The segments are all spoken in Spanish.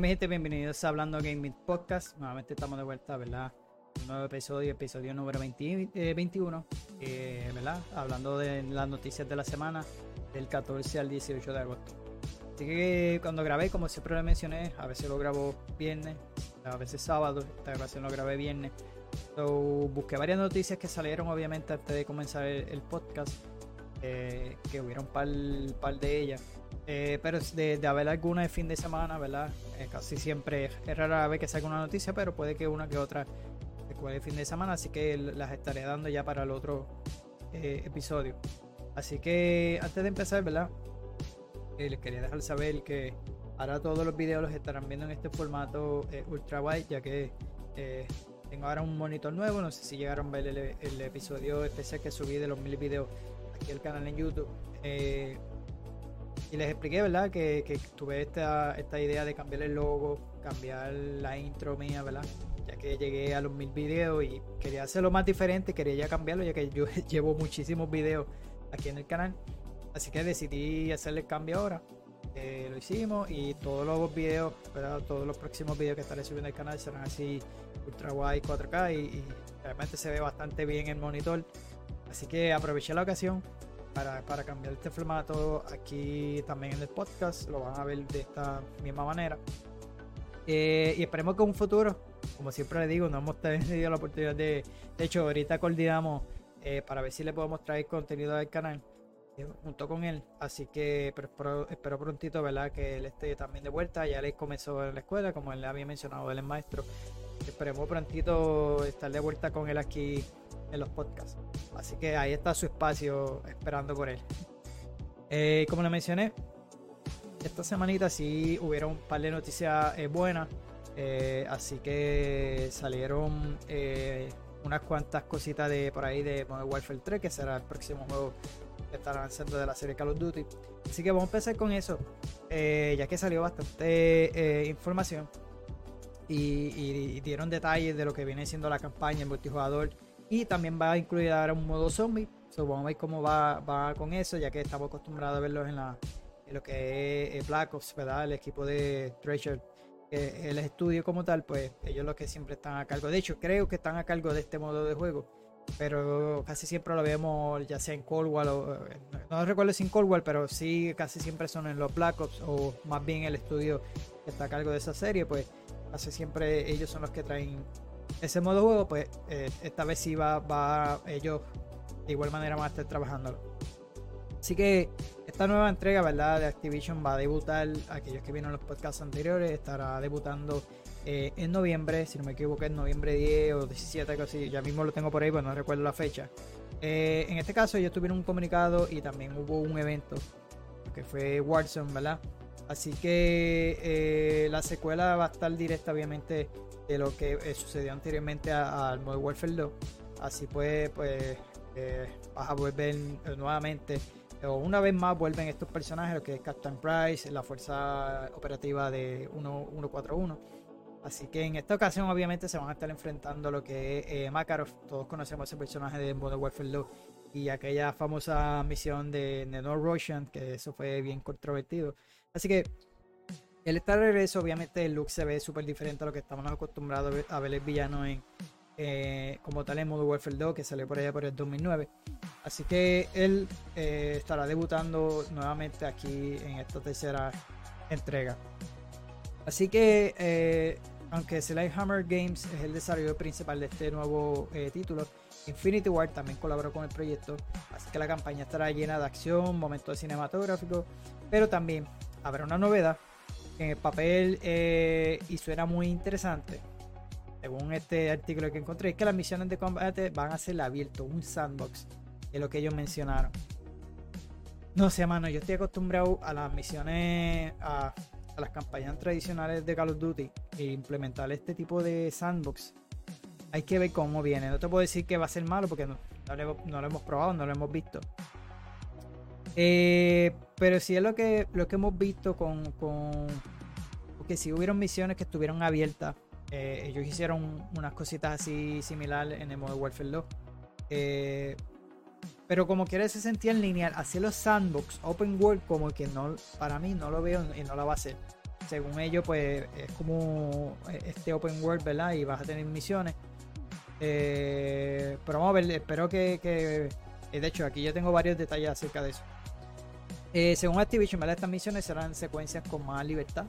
Mi gente, bienvenidos a Hablando Gaming Podcast. Nuevamente estamos de vuelta, ¿verdad? Un nuevo episodio, episodio número 20, eh, 21, eh, ¿verdad? Hablando de las noticias de la semana del 14 al 18 de agosto. Así que cuando grabé, como siempre le mencioné, a veces lo grabo viernes, a veces sábado, esta grabación lo grabé viernes. So, busqué varias noticias que salieron obviamente antes de comenzar el, el podcast, eh, que hubiera un par, par de ellas. Eh, pero de, de, haber alguna de fin de semana, ¿verdad? Eh, casi siempre es rara vez que salga una noticia, pero puede que una que otra de fin de semana, así que las estaré dando ya para el otro eh, episodio. Así que antes de empezar, ¿verdad? les quería dejar saber que ahora todos los videos los estarán viendo en este formato ultra wide, ya que tengo ahora un monitor nuevo. No sé si llegaron a ver el, el episodio especial que subí de los mil videos aquí al canal en YouTube. Y les expliqué, ¿verdad? Que, que tuve esta, esta idea de cambiar el logo, cambiar la intro mía, ¿verdad? Ya que llegué a los mil videos y quería hacerlo más diferente, quería ya cambiarlo, ya que yo llevo muchísimos videos aquí en el canal. Así que decidí hacerle el cambio ahora. Eh, lo hicimos y todos los videos, ¿verdad? todos los próximos videos que estaré subiendo al canal serán así ultra wide 4K y, y realmente se ve bastante bien el monitor. Así que aproveché la ocasión para, cambiar este formato aquí también en el podcast. Lo van a ver de esta misma manera. Eh, y esperemos que en un futuro, como siempre le digo, no hemos tenido la oportunidad de. De hecho, ahorita coordinamos eh, para ver si le podemos traer contenido al canal eh, junto con él. Así que pero espero, espero, prontito, ¿verdad? Que él esté también de vuelta. Ya le comenzó en la escuela, como él había mencionado, él es maestro. Esperemos prontito estar de vuelta con él aquí en los podcasts. Así que ahí está su espacio esperando por él. Eh, como le mencioné, esta semanita sí hubieron un par de noticias eh, buenas. Eh, así que salieron unas cuantas cositas de por ahí de Modern Warfare 3, que será el próximo juego que estarán haciendo de la serie Call of Duty. Así que vamos a empezar con eso, ya que salió bastante información y, dieron detalles de lo que viene siendo la campaña en multijugador y también va a incluir ahora un modo zombie. So, vamos a ver cómo va, va con eso, ya que estamos acostumbrados a verlos en, la, en lo que es Black Ops, ¿verdad? El equipo de Treasure, eh, el estudio como tal, pues ellos los que siempre están a cargo. De hecho, creo que están a cargo de este modo de juego. Pero casi siempre lo vemos ya sea en Cold War o no recuerdo si en Cold War, pero sí casi siempre son en los Black Ops o más bien el estudio que está a cargo de esa serie, pues casi siempre ellos son los que traen ese modo juego, pues eh, esta vez sí va, va ellos de igual manera van a estar trabajándolo. Así que esta nueva entrega, ¿verdad? De Activision va a debutar, aquellos que vieron los podcasts anteriores, estará debutando eh, en noviembre, si no me equivoco, en noviembre 10 o 17, algo así, ya mismo lo tengo por ahí, pero no recuerdo la fecha. Eh, en este caso ellos tuvieron un comunicado y también hubo un evento, que fue Warzone, ¿verdad? Así que eh, la secuela va a estar directa, obviamente, de lo que eh, sucedió anteriormente al Modern Warfare 2. Así pues, pues eh, vas a volver eh, nuevamente, o una vez más vuelven estos personajes, lo que es Captain Price, la fuerza operativa de 141. Así que en esta ocasión, obviamente, se van a estar enfrentando a lo que es Makarov. Todos conocemos ese personaje de Modern Warfare 2 y aquella famosa misión de, de Russian, que eso fue bien controvertido. Así que él está de regreso, obviamente el look se ve súper diferente a lo que estamos acostumbrados a ver el villano en eh, como tal en Modern Warfare 2 que salió por allá por el 2009. Así que él eh, estará debutando nuevamente aquí en esta tercera entrega. Así que eh, aunque Hammer Games es el desarrollo principal de este nuevo título, Infinity Ward también colaboró con el proyecto, así que la campaña estará llena de acción, momentos cinematográficos, pero también habrá una novedad en el papel eh, y suena muy interesante. Según este artículo que encontré, es que las misiones de combate van a ser abiertas, un sandbox, es lo que ellos mencionaron. No sé, mano, yo estoy acostumbrado a las misiones, a, las campañas tradicionales de Call of Duty e implementar este tipo de sandbox. Hay que ver cómo viene. No te puedo decir que va a ser malo porque no, no lo hemos probado, no lo hemos visto. Eh, pero sí es lo que, lo que hemos visto con, con. Porque si hubieron misiones que estuvieron abiertas. Eh, ellos hicieron unas cositas así similares en el Modern Warfare 2. Eh, pero como quiera se sentía en lineal, hacer los sandbox, open world, como que no, para mí no lo veo y no lo va a hacer. según ellos, pues es como este open world, ¿verdad? Y vas a tener misiones. Eh, pero vamos a ver, espero que, de hecho, aquí yo tengo varios detalles acerca de eso. Eh, según Activision, estas misiones serán secuencias con más libertad,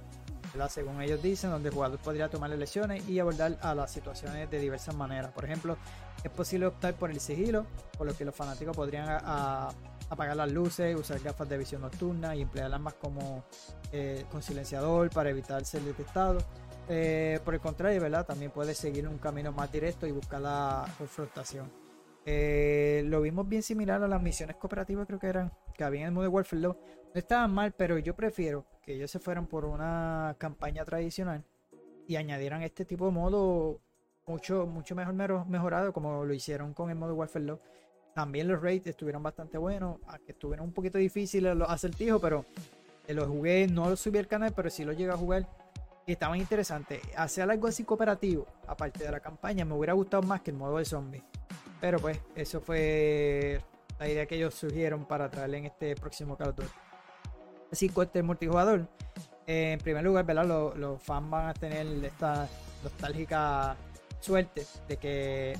según ellos dicen, donde el jugador podría tomar lecciones y abordar a las situaciones de diversas maneras. Por ejemplo, es posible optar por el sigilo, por lo que los fanáticos podrían apagar las luces, usar gafas de visión nocturna y emplear armas como con silenciador para evitar ser detectado. Eh, por el contrario, ¿verdad? También puedes seguir un camino más directo y buscar la confrontación. Eh, lo vimos bien similar a las misiones cooperativas, creo que eran, que había en el Modern Warfare 2. No estaban mal, pero yo prefiero que ellos se fueran por una campaña tradicional y añadieran este tipo de modo mucho, mucho mejor mejorado, como lo hicieron con el Modern Warfare 2. También los raids estuvieron bastante buenos, aunque estuvieron un poquito difíciles los acertijos, pero eh, los jugué, no los subí al canal, pero sí los llegué a jugar y estaban interesantes. Hacer algo así cooperativo, aparte de la campaña, me hubiera gustado más que el modo de zombie. Pero pues, eso fue la idea que ellos surgieron para traerle en este próximo Call of Duty. Así que este multijugador, en primer lugar, ¿verdad? Los, fans van a tener esta nostálgica suerte de que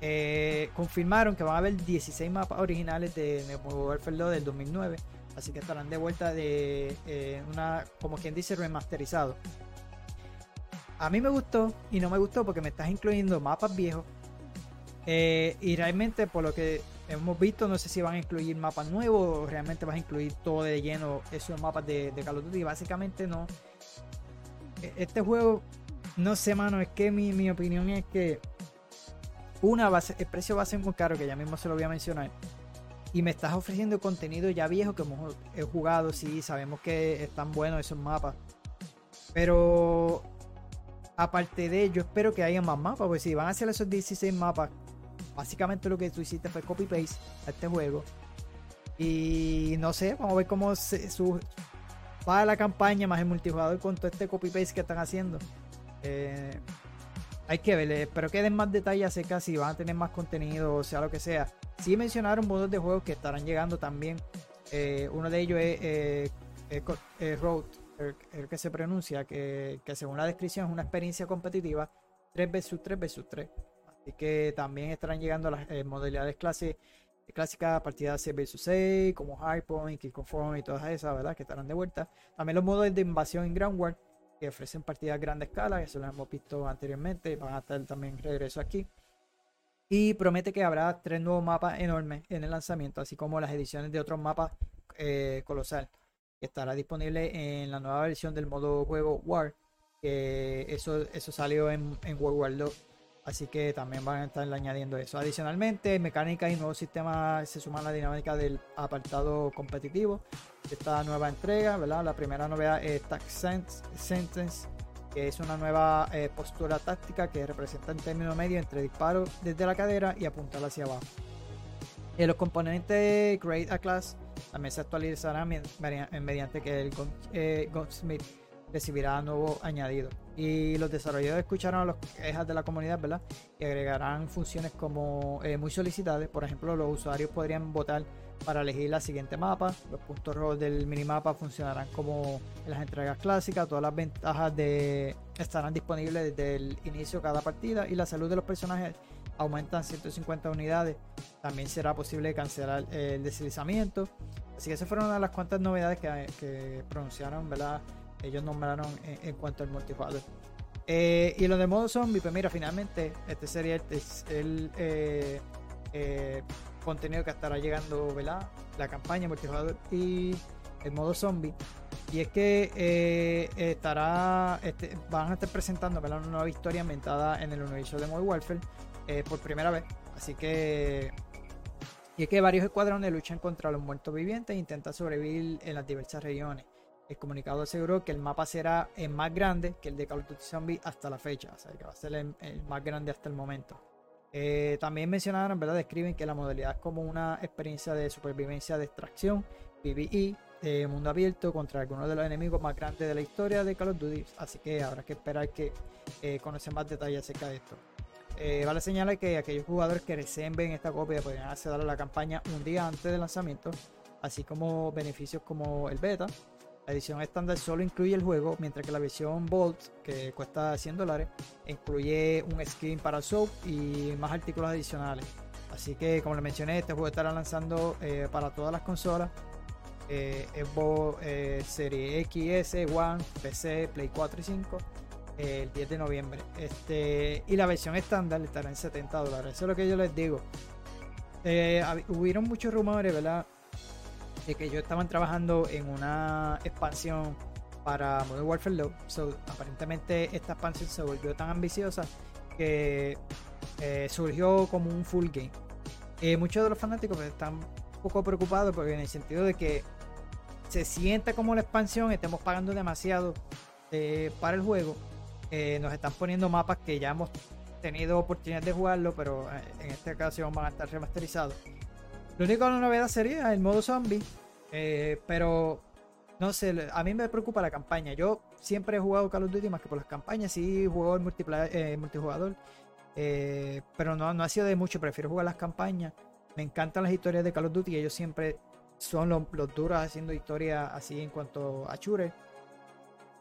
eh, confirmaron que van a haber 16 mapas originales de Modern Warfare 2 del 2009 Así que estarán de vuelta de eh, una, como quien dice, remasterizado. A mí me gustó y no me gustó porque me estás incluyendo mapas viejos. Eh, y realmente, por lo que hemos visto, no sé si van a incluir mapas nuevos o realmente vas a incluir todo de lleno esos mapas de, de Call of Duty. Básicamente no. E, este juego, no sé, mano, es que mi, mi opinión es que una, el precio va a ser muy caro, que ya mismo se lo voy a mencionar y me estás ofreciendo contenido ya viejo que hemos he jugado, sí, sabemos que están buenos esos mapas. Pero aparte de ello, espero que haya más mapas, porque si van a hacer esos 16 mapas, básicamente lo que tú hiciste fue copy-paste a este juego. Y no sé, vamos a ver cómo se, va la campaña más el multijugador con todo este copy-paste que están haciendo. Eh, hay que ver, espero que den más detalles acerca si van a tener más contenido o sea lo que sea. Sí mencionaron modos de juegos que estarán llegando también. Eh, uno de ellos es eh, Road, el, que se pronuncia, que, según la descripción es una experiencia competitiva 3 vs 3 vs 3. Que también estarán llegando las eh, modalidades clase, clásicas, partidas 6 vs 6, como Hardpoint, Kick Conform y todas esas, ¿verdad? Que estarán de vuelta. También los modos de invasión en Ground War, que ofrecen partidas a gran escala, eso lo hemos visto anteriormente, van a estar también regreso aquí. Y promete que habrá tres nuevos mapas enormes en el lanzamiento, así como las ediciones de otros mapas eh, colosal. Que estará disponible en la nueva versión del modo juego War. Que eso, eso salió en, en World War 2. Así que también van a estar añadiendo eso. Adicionalmente, mecánicas y nuevos sistemas se suman a la dinámica del apartado competitivo. Esta nueva entrega, ¿verdad? La primera novedad es Tax Sentence que es una nueva eh, postura táctica que representa en término medio entre disparo desde la cadera y apuntar hacia abajo. Eh, los componentes Great A Class también se actualizarán mediante que el eh, Gunsmith recibirá nuevo añadido. Y los desarrolladores escucharon a las quejas de la comunidad, ¿verdad? Y agregarán funciones como muy solicitadas. Por ejemplo, los usuarios podrían votar para elegir la siguiente mapa. Los puntos rojos del minimapa funcionarán como en las entregas clásicas. Todas las ventajas de estarán disponibles desde el inicio de cada partida y la salud de los personajes aumentan 150 unidades. También será posible cancelar el deslizamiento. Así que esas fueron una de las cuantas novedades que, pronunciaron, ¿verdad? Ellos nombraron en, cuanto al multijugador. Eh, y lo de modo zombie, pues mira, finalmente este sería el, eh, eh, contenido que estará llegando, ¿verdad? La campaña multijugador y el modo zombie. Y es que estará, este, van a estar presentando ¿verdad? una nueva historia inventada en el universo de Modern Warfare por primera vez. Así que. Y es que varios escuadrones luchan contra los muertos vivientes e intentan sobrevivir en las diversas regiones. El comunicado aseguró que el mapa será el más grande que el de Call of Duty Zombie hasta la fecha, o sea que va a ser el más grande hasta el momento. Eh, también mencionaron, ¿verdad? Describen que la modalidad es como una experiencia de supervivencia de extracción, PvE, de mundo abierto contra algunos de los enemigos más grandes de la historia de Call of Duty. Así que habrá que esperar que eh, conocen más detalles acerca de esto. Eh, vale señalar que aquellos jugadores que deseen ver esta copia podrían acceder a la campaña un día antes del lanzamiento, así como beneficios como el beta. La edición estándar solo incluye el juego, mientras que la versión Bolt, que cuesta 100 dólares, incluye un skin para Soap y más artículos adicionales. Así que, como les mencioné, este juego estará lanzando eh, para todas las consolas. Eh, Xbox eh, Serie X, S, One, PC, Play 4 y 5 eh, el 10 de noviembre. Este, y la versión estándar estará en 70 dólares. Eso es lo que yo les digo. Eh, hubieron muchos rumores, ¿verdad? De que ellos estaban trabajando en una expansión para Modern Warfare 2. So, aparentemente esta expansión se volvió tan ambiciosa que eh, surgió como un full game. Eh, muchos de los fanáticos pues, están un poco preocupados porque en el sentido de que se sienta como la expansión, estemos pagando demasiado eh, para el juego. nos están poniendo mapas que ya hemos tenido oportunidad de jugarlo, pero en esta ocasión van a estar remasterizados. Lo único la novedad sería el modo zombie, pero no sé, a mí me preocupa la campaña. Yo siempre he jugado Call of Duty más que por las campañas, sí juego el multijugador eh, pero no, no ha sido de mucho, prefiero jugar las campañas. Me encantan las historias de Call of Duty, ellos siempre son los, duros haciendo historias así en cuanto a Chure.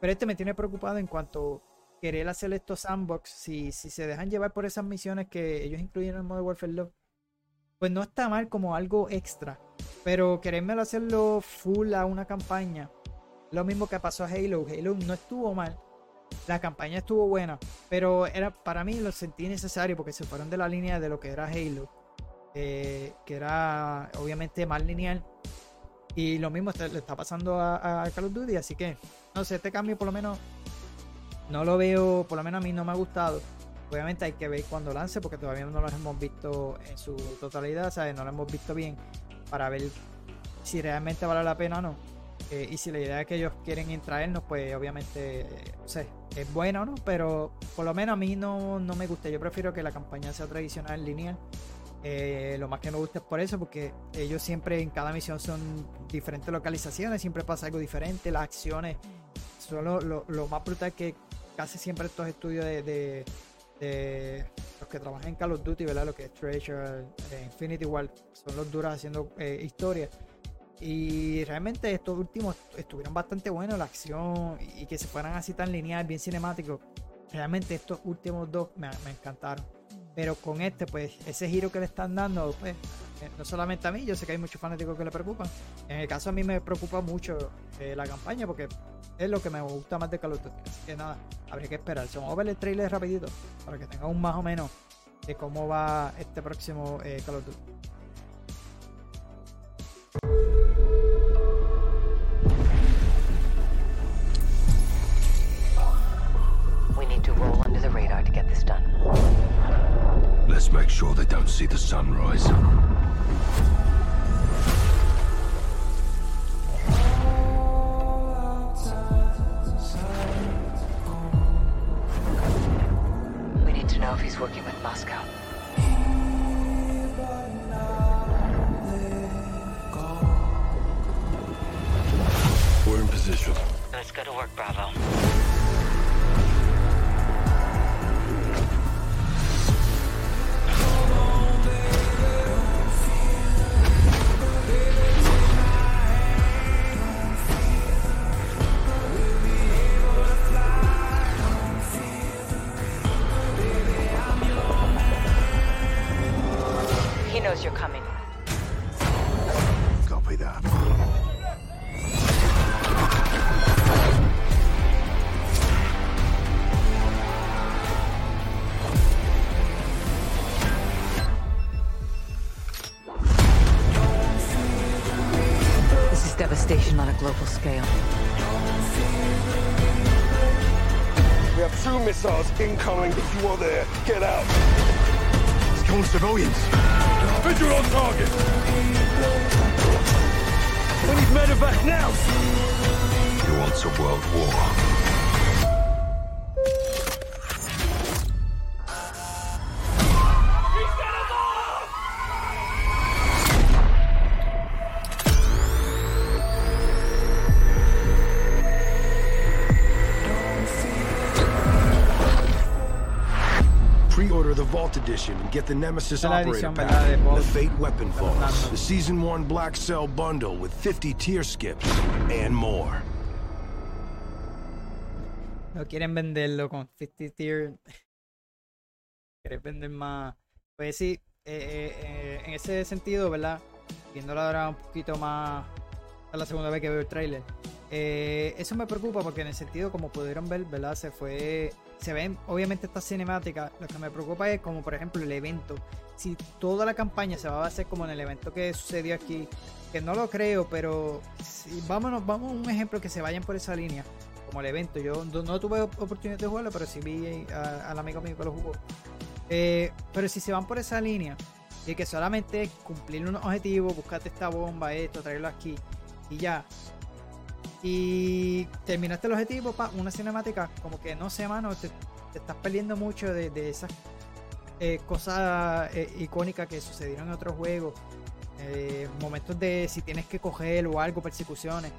Pero este me tiene preocupado en cuanto querer hacer estos sandbox. Si, si se dejan llevar por esas misiones que ellos incluyen en el modo Warfare 2, pues no está mal como algo extra. Pero quererme hacerlo full a una campaña, lo mismo que pasó a Halo. Halo no estuvo mal, la campaña estuvo buena, pero era para mí lo sentí necesario porque se fueron de la línea de lo que era Halo, eh, que era obviamente más lineal. Y lo mismo le está pasando a, Call of Duty, así que no sé, este cambio por lo menos no lo veo, por lo menos a mí no me ha gustado. Obviamente hay que ver cuando lance porque todavía no lo hemos visto en su totalidad, ¿sabes? No lo hemos visto bien para ver si realmente vale la pena o no. Eh, y si la idea es que ellos quieren traernos, pues obviamente, no sé, es bueno, ¿no? Pero por lo menos a mí no, no me gusta. Yo prefiero que la campaña sea tradicional, lineal. Eh, lo más que me gusta es por eso, porque ellos siempre en cada misión son diferentes localizaciones, siempre pasa algo diferente, las acciones son lo, más brutal que casi siempre estos estudios de, los que trabajan en Call of Duty, ¿verdad? Lo que es Treasure, eh, Infinity War, son los duros haciendo eh, historias. Y realmente estos últimos estuvieron bastante buenos, la acción y que se fueran así tan lineal, bien cinemático. Realmente estos últimos dos me, encantaron. Pero con este, pues, ese giro que le están dando, pues, no solamente a mí, yo sé que hay muchos fanáticos que le preocupan. En el caso a mí me preocupa mucho eh, la campaña porque es lo que me gusta más de Call of Duty. Así que nada, habría que esperar. Vamos a ver el trailer rapidito para que tenga un más o menos de cómo va este próximo eh, Call of Duty. Let's make sure they don't see the sunrise. Working with Moscow. If you are there, get out. It's killing civilians. Visual on target. We need medevac now. He wants a world war. Get the Nemesis operator pack, the Fate weapon vaults, the season one Black Cell bundle with 50 tier skips, and more. no quieren venderlo con 50 tier. Quieren vender más. Pues sí, eh, eh, eh, en ese sentido, ¿verdad? Viéndolo ahora un poquito más. Es la segunda vez que veo el trailer. eso me preocupa porque en el sentido, como pudieron ver, ¿verdad? Se fue. Se ven, obviamente, estas cinemáticas. Lo que me preocupa es, como por ejemplo, el evento. Si toda la campaña se va a hacer como en el evento que sucedió aquí, que no lo creo, pero si, vámonos, vamos a un ejemplo que se vayan por esa línea como el evento. Yo no, tuve oportunidad de jugarlo, pero sí vi al amigo mío que lo jugó. Eh, pero si se van por esa línea, de que solamente cumplir un objetivo, buscarte esta bomba, esto, traerlo aquí y ya. Y terminaste el objetivo, pa, una cinemática, como que no sé, mano, te, estás perdiendo mucho de, esas eh, cosas eh, icónicas que sucedieron en otros juegos. momentos de si tienes que coger o algo, persecuciones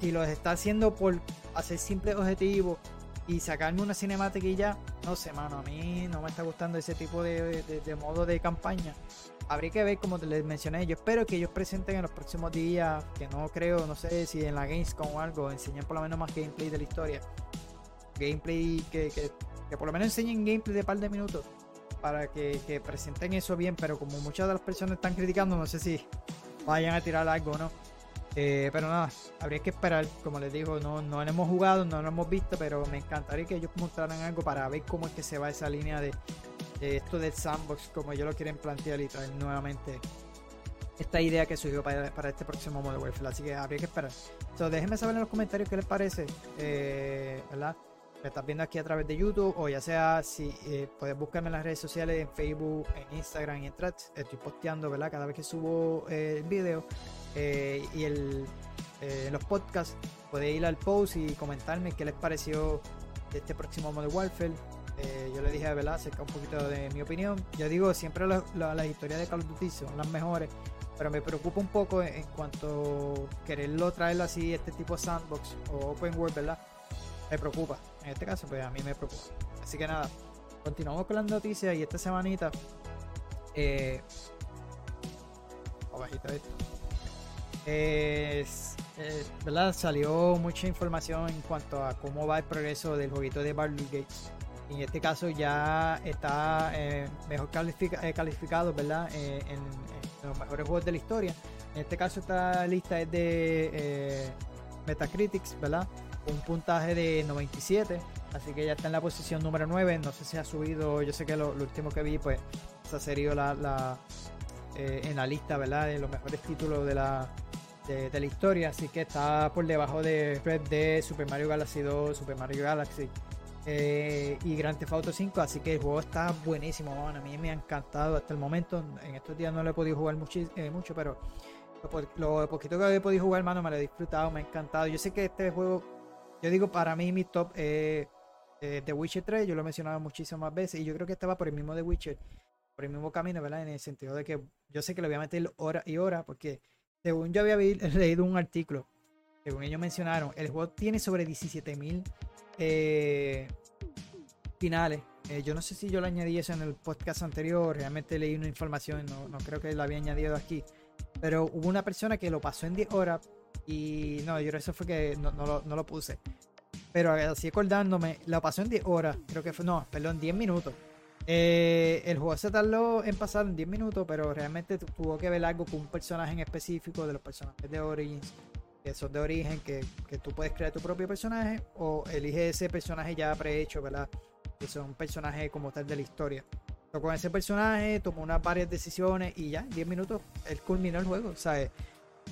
y los está haciendo por hacer simples objetivos y sacarme una cinemática y ya, no sé, mano, a mí no me está gustando ese tipo de, modo de campaña. Habría que ver, como les mencioné, yo espero que ellos presenten en los próximos días, que no creo, no sé si en la Gamescom o algo, enseñen por lo menos más gameplay de la historia. Gameplay que, que, por lo menos enseñen gameplay de par de minutos para que, que presenten eso bien, pero como muchas de las personas están criticando, no sé si vayan a tirar algo o no. Eh, pero nada, habría que esperar. Como les digo, no, no hemos jugado, no lo hemos visto, pero me encantaría que ellos mostraran algo para ver cómo es que se va esa línea de, esto del sandbox, como ellos lo quieren plantear y traer nuevamente esta idea que surgió para, este próximo modo Warfare. Así que habría que esperar. Entonces, déjenme saber en los comentarios qué les parece, eh, ¿verdad? Me estás viendo aquí a través de YouTube o ya sea si eh, puedes buscarme en las redes sociales, en Facebook, en Instagram y en Threads. Estoy posteando, ¿verdad? Cada vez que subo el video eh, y el, eh, los podcasts, podéis ir al post y comentarme qué les pareció de este próximo Modern Warfare. Eh, yo le dije a ¿verdad? acerca un poquito de mi opinión. Yo digo, siempre las historias de Call of Duty son las mejores, pero me preocupa un poco en, cuanto quererlo traerlo así, este tipo de sandbox o open world, ¿verdad? Me preocupa. En este caso, pues a mí me preocupa. Así que nada, continuamos con las noticias y esta semanita. Eh, abajito esto es, ¿verdad? Salió mucha información en cuanto a cómo va el progreso del jueguito de Barley Gates. En este caso ya está eh, mejor eh, calificado, ¿verdad? Eh, en, los mejores juegos de la historia. En este caso esta lista es de Metacritics, ¿verdad? Un puntaje de 97, así que ya está en la posición número 9. No sé si ha subido, yo sé que lo, último que vi, pues, esa sería la, la en la lista, ¿verdad? De los mejores títulos de la, de, la historia, así que está por debajo de Red Dead, Super Mario Galaxy 2, Super Mario Galaxy eh, y Grand Theft Auto 5, así que el juego está buenísimo, a mí me ha encantado hasta el momento, en estos días no lo he podido jugar eh, mucho, pero lo, poquito que he podido jugar, mano, me lo he disfrutado, me ha encantado, yo sé que este juego, yo digo, para mí mi top es eh, The Witcher 3, yo lo he mencionado muchísimas veces y yo creo que estaba por el mismo The Witcher, por el mismo camino, ¿verdad? En el sentido de que yo sé que le voy a meter hora y hora porque según yo había leído un artículo, según ellos mencionaron, el juego tiene sobre 17.000 eh, finales. Eh, yo no sé si yo lo añadí eso en el podcast anterior, realmente leí una información, no, creo que lo había añadido aquí. Pero hubo una persona que lo pasó en 10 horas y no, yo eso fue que no, lo, no puse. Pero así acordándome, lo pasó en 10 horas, creo que fue, no, perdón, 10 minutos. Eh, el juego se tardó en pasar en 10 minutos, pero realmente tuvo que ver algo con un personaje en específico de los personajes de Origins, que son de origen, que, tú puedes crear tu propio personaje o elige ese personaje ya prehecho, ¿verdad? Que son personajes como tal de la historia. con ese personaje tomó unas varias decisiones y ya, en 10 minutos él culminó el juego, ¿sabes?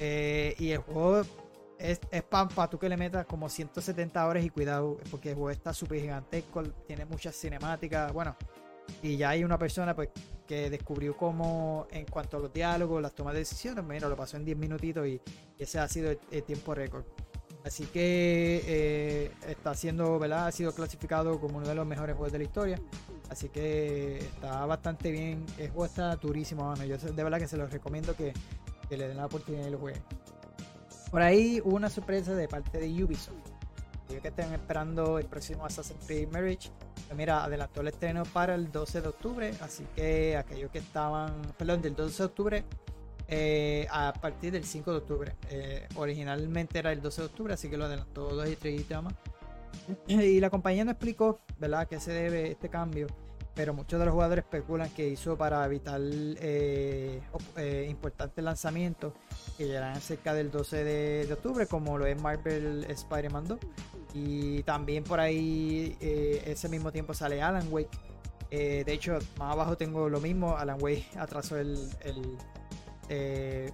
Eh, y el juego es, es para tú que le metas como 170 horas y cuidado, porque el juego está súper gigantesco, tiene muchas cinemáticas, bueno y ya hay una persona pues que descubrió cómo en cuanto a los diálogos, las tomas de decisiones, mira, lo pasó en 10 minutitos y, ese ha sido el, tiempo récord. Así que eh, está siendo, ¿verdad? Ha sido clasificado como uno de los mejores juegos de la historia. Así que está bastante bien. El juego está durísimo. Yo de verdad que se los recomiendo que, le den la oportunidad y lo jueguen. Por ahí hubo una sorpresa de parte de Ubisoft. Que están esperando el próximo Assassin's Creed Marriage mira, adelantó el estreno para el 12 de octubre, así que aquellos que estaban, perdón, del 12 de octubre eh, a partir del 5 de octubre. Eh, originalmente era el 12 de octubre, así que lo adelantó dos y tres más. Y la compañía no explicó, ¿verdad?, qué se debe este cambio, pero muchos de los jugadores especulan que hizo para evitar eh, eh, importantes lanzamientos que llegarán cerca del 12 de, de octubre, como lo es Marvel Spider-Man 2. Y también por ahí, eh, ese mismo tiempo sale Alan Wake. Eh, de hecho, más abajo tengo lo mismo. Alan Wake atrasó el. el, eh,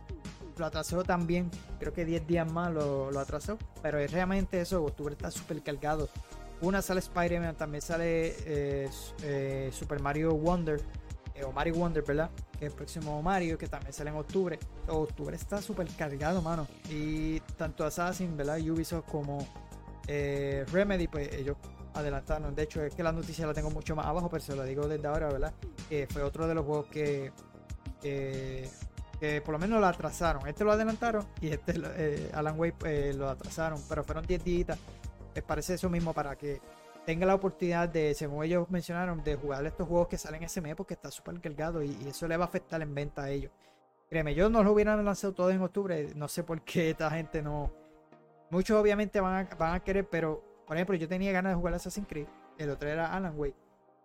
lo atrasó también. Creo que 10 días más lo, lo atrasó. Pero es realmente eso. Octubre está súper cargado. Una sale Spider-Man, también sale Super Mario Wonder. o Mario Wonder, ¿verdad? Que es el próximo Mario, que también sale en octubre. Octubre está súper cargado, mano. Y tanto Assassin, ¿verdad? Ubisoft como eh, Remedy, pues ellos adelantaron. De hecho, es que la noticia la tengo mucho más abajo, pero se lo digo desde ahora, ¿verdad? Que fue otro de los juegos que, que, por lo menos lo atrasaron. Este lo adelantaron y este, eh, Alan Wake, eh, lo atrasaron, pero fueron 10 días. Les parece eso mismo para que tenga la oportunidad de, según ellos mencionaron, de jugar estos juegos que salen ese mes porque está súper cargado y, eso le va a afectar en venta a ellos. Créeme, yo no lo hubieran lanzado todo en octubre, no sé por qué esta gente no, Muchos obviamente van a, van a querer, pero por ejemplo, yo tenía ganas de jugar Assassin's Creed. El otro era Alan Wake.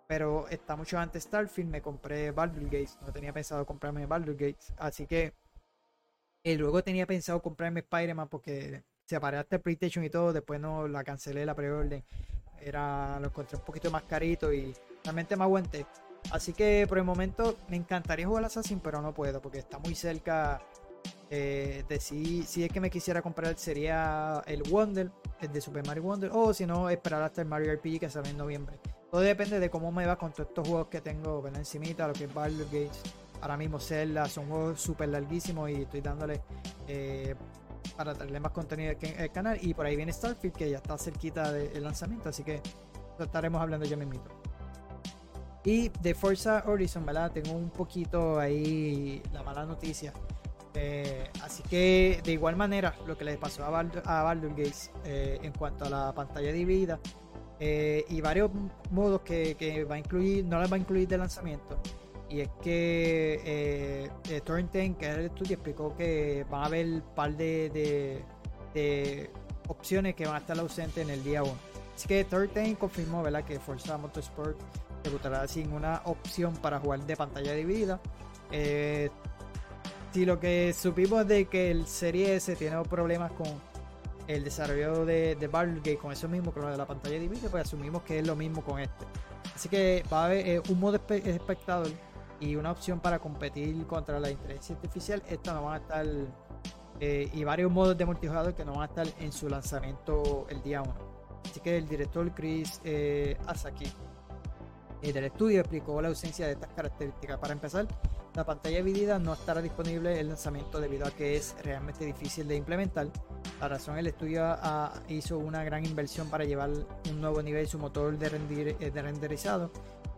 Pero está mucho antes Starfield. Me compré Baldur's Gate. No tenía pensado comprarme Baldur's Gate. Así que. Luego tenía pensado comprarme Spider-Man porque separé hasta el PlayStation y todo. Después no la cancelé la preorden. Era, lo encontré un poquito más carito y realmente me aguanté. Así que por el momento me encantaría jugar Assassin, pero no puedo porque está muy cerca eh, si, es que me quisiera comprar sería el Wonder, el de Super Mario Wonder, o si no, esperar hasta el Mario RPG que sale en noviembre. Todo depende de cómo me va con todos estos juegos que tengo ¿verdad? encimita, lo que es Baldur's Gates. Ahora mismo Zelda son juegos súper larguísimos y estoy dándole eh, para traerle más contenido el canal. Y por ahí viene Starfield que ya está cerquita del lanzamiento, así que estaremos hablando yo mismito. Y de Forza Horizon, ¿verdad? Tengo un poquito ahí la mala noticia. Eh, así que de igual manera, lo que le pasó a, Baldur, a Baldur's Gate eh, en cuanto a la pantalla dividida eh, y varios modos que, va a incluir, no las va a incluir de lanzamiento. Y es que eh, Torrent 10, que es el estudio, explicó que van a haber un par de, opciones que van a estar ausentes en el día 1. Así que Torrent 10 confirmó ¿verdad? que Forza Motorsport debutará sin una opción para jugar de pantalla dividida. Si lo que supimos de que el Serie S tiene problemas con el desarrollo de, de con eso mismo, con lo de la pantalla dividida, pues asumimos que es lo mismo con este. Así que va a haber eh, un modo espe- espectador y una opción para competir contra la inteligencia artificial. Estas no van a estar, eh, y varios modos de multijugador que no van a estar en su lanzamiento el día 1. Así que el director Chris eh, Asaki eh, del estudio explicó la ausencia de estas características. Para empezar, la pantalla dividida no estará disponible en el lanzamiento debido a que es realmente difícil de implementar. La razón, el estudio hizo una gran inversión para llevar un nuevo nivel su motor de, rendir- eh, de renderizado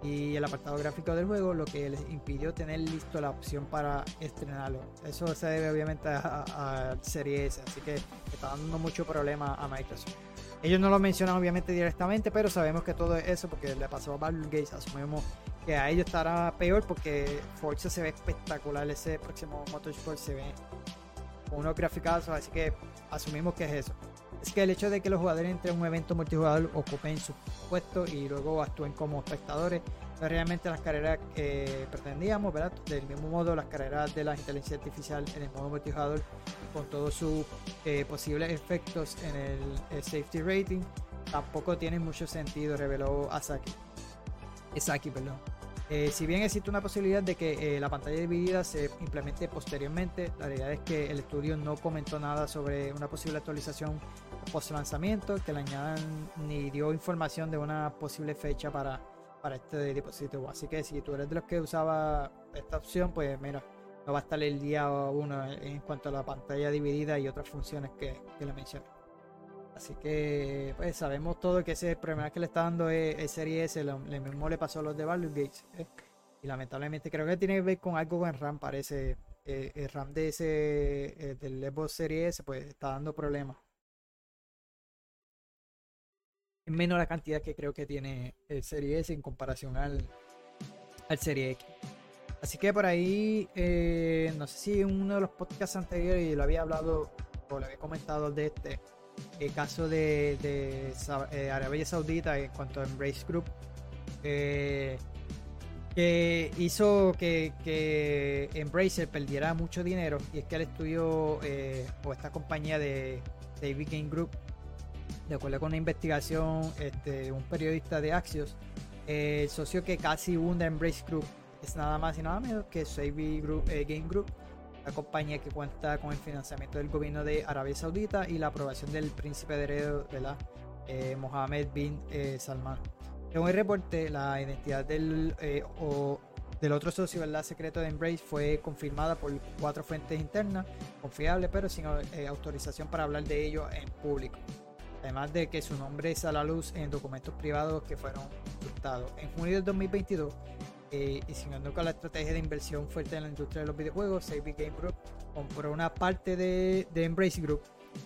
y el apartado gráfico del juego, lo que les impidió tener listo la opción para estrenarlo. Eso se debe obviamente a, a- a Serie S, así que está dando mucho problema a Microsoft. Ellos no lo mencionan obviamente directamente, pero sabemos que todo es eso porque le pasó a Baldur's Gate. Asumimos que a ellos estará peor porque Forza se ve espectacular. Ese próximo Motorsport se ve con unos graficazos, así que asumimos que es eso. Es que el hecho de que los jugadores entre un evento multijugador ocupen su puesto y luego actúen como espectadores realmente las carreras que pretendíamos, ¿verdad? Del mismo modo, las carreras de la inteligencia artificial en el modo multijugador con todos sus eh, posibles efectos en el, safety rating tampoco tienen mucho sentido, reveló Asaki. Saki, perdón. Eh, si bien existe una posibilidad de que eh, la pantalla dividida se implemente posteriormente, la realidad es que el estudio no comentó nada sobre una posible actualización post lanzamiento, que le añadan ni dio información de una posible fecha para, para este dispositivo. Así que si tú eres de los que usaba esta opción, pues mira, no va a estar el día uno en cuanto a la pantalla dividida y otras funciones que, que le mencioné. Así que pues sabemos todo que ese problema que le está dando es, es Serie S, lo, mismo le pasó a los de Baldur's Gates. Y lamentablemente creo que tiene que ver con algo con RAM, parece. eh, el RAM de ese eh, del Xbox Series S pues está dando problemas. Es menos la cantidad que creo que tiene el Serie S en comparación al, al Serie X. Así que por ahí, eh, no sé si en uno de los podcasts anteriores lo había hablado o lo había comentado de este, caso de, eh, Arabia Saudita en cuanto a Embrace Group, eh, que hizo que, que Embracer perdiera mucho dinero y es que el estudio eh, o esta compañía de David Game Group, de acuerdo con una investigación este, un periodista de Axios, eh, el socio que casi hunde Embrace Group es nada más y nada menos que Savvy Group, eh, Game Group, la compañía que cuenta con el financiamiento del gobierno de Arabia Saudita y la aprobación del príncipe de heredero. Eh, Mohammed bin eh, Salman. Según el reporte, la identidad del, o del otro socio ¿verdad? secreto de Embrace fue confirmada por cuatro fuentes internas confiables, pero sin autorización para hablar de ello en público. Además de que su nombre sale a la luz en documentos privados que fueron ocultados. En junio del 2022, eh, y siguiendo con la estrategia de inversión fuerte en la industria de los videojuegos, Savvy Game Group compró una parte de, de Embrace Group.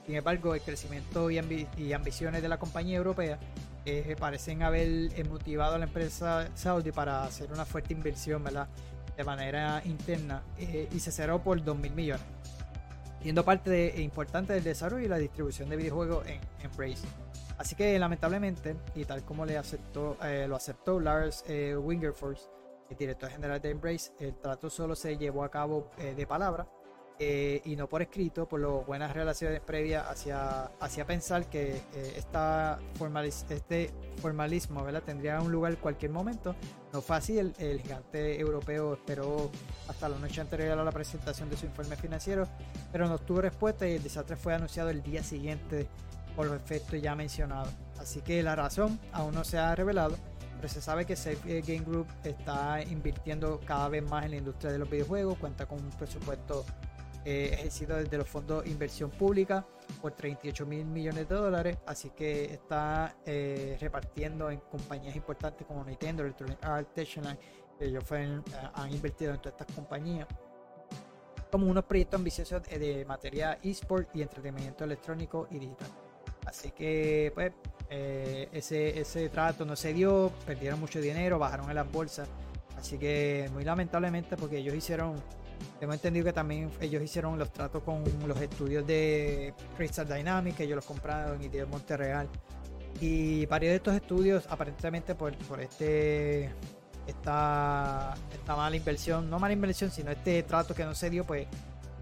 Sin embargo, el crecimiento y, ambi- y ambiciones de la compañía europea eh, parecen haber motivado a la empresa Saudi para hacer una fuerte inversión ¿verdad? de manera interna eh, y se cerró por 2 mil millones, siendo parte de- e importante del desarrollo y la distribución de videojuegos en Embrace. Así que lamentablemente, y tal como le aceptó, eh, lo aceptó Lars eh, Wingerfors, el director general de Embrace, el trato solo se llevó a cabo eh, de palabra eh, y no por escrito, por las buenas relaciones previas hacia, hacia pensar que eh, esta formaliz- este formalismo ¿verdad? tendría un lugar en cualquier momento. No fue así, el, el gigante europeo esperó hasta la noche anterior a la presentación de su informe financiero, pero no obtuvo respuesta y el desastre fue anunciado el día siguiente por los efectos ya mencionados. Así que la razón aún no se ha revelado, pero se sabe que Safe Game Group está invirtiendo cada vez más en la industria de los videojuegos, cuenta con un presupuesto eh, ejercido desde los fondos de inversión pública por 38 mil millones de dólares, así que está eh, repartiendo en compañías importantes como Nintendo, Electronic Arts, que ellos fueron, eh, han invertido en todas estas compañías como unos proyectos ambiciosos de materia eSport y entretenimiento electrónico y digital. Así que, pues, eh, ese, ese trato no se dio, perdieron mucho dinero, bajaron en las bolsas. Así que, muy lamentablemente, porque ellos hicieron, tengo entendido que también ellos hicieron los tratos con los estudios de Crystal Dynamics, que ellos los compraron y de Monterreal. Y varios de estos estudios, aparentemente por, por este esta, esta mala inversión, no mala inversión, sino este trato que no se dio, pues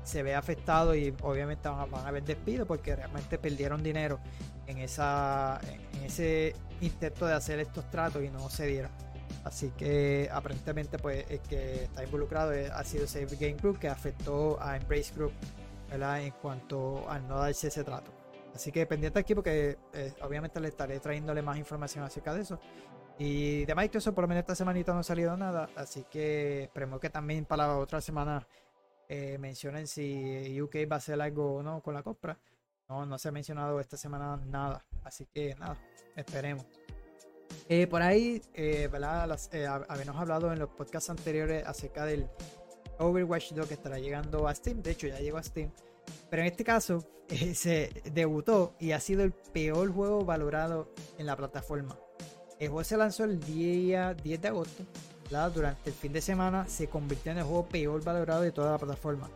se ve afectado y obviamente van a, van a haber despido porque realmente perdieron dinero en, esa, en ese intento de hacer estos tratos y no se dieron. Así que aparentemente pues el que está involucrado ha sido Save Game Group que afectó a Embrace Group ¿verdad? en cuanto a no darse ese trato. Así que pendiente aquí porque eh, obviamente le estaré trayéndole más información acerca de eso. Y de Microsoft por lo menos esta semanita no ha salido nada. Así que esperemos que también para la otra semana eh, mencionen si UK va a hacer algo o no con la compra. No, no se ha mencionado esta semana nada. Así que nada, esperemos. Eh, por ahí, eh. Las- eh, hab- habíamos hablado en los podcasts anteriores acerca del Overwatch 2 que estará llegando a Steam. De hecho, ya llegó a Steam. Pero en este caso, eh, se debutó y ha sido el peor juego valorado en la plataforma. El juego se lanzó el día 10 de agosto. ¿verdad? Durante el fin de semana se convirtió en el juego peor valorado de toda la plataforma.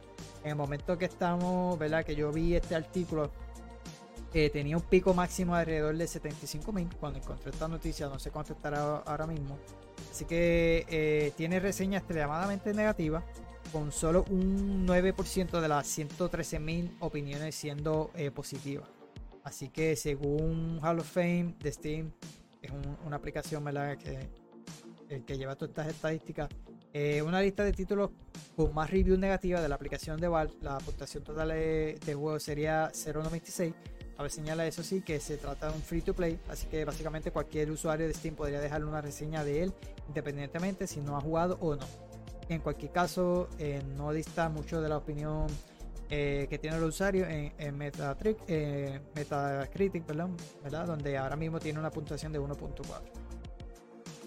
En el momento que estamos, ¿verdad? Que yo vi este artículo, eh, tenía un pico máximo de alrededor de 75 mil. Cuando encontré esta noticia, no sé cuánto estará ahora mismo. Así que eh, tiene reseñas extremadamente negativas, con solo un 9% de las 113 mil opiniones siendo eh, positivas. Así que según Hall of Fame de Steam, es un- una aplicación ¿verdad? Que, lleva todas estas estadísticas, eh, una lista de títulos con más reviews negativas de la aplicación de Valve, la puntuación total de, de juego sería 0.96. A ver, señala eso sí que se trata de un free to play, así que básicamente cualquier usuario de Steam podría dejarle una reseña de él independientemente si no ha jugado o no. En cualquier caso, eh, no dista mucho de la opinión eh, que tiene el usuario en, en Metatric- eh, Metacritic, perdón, ¿verdad? donde ahora mismo tiene una puntuación de 1.4.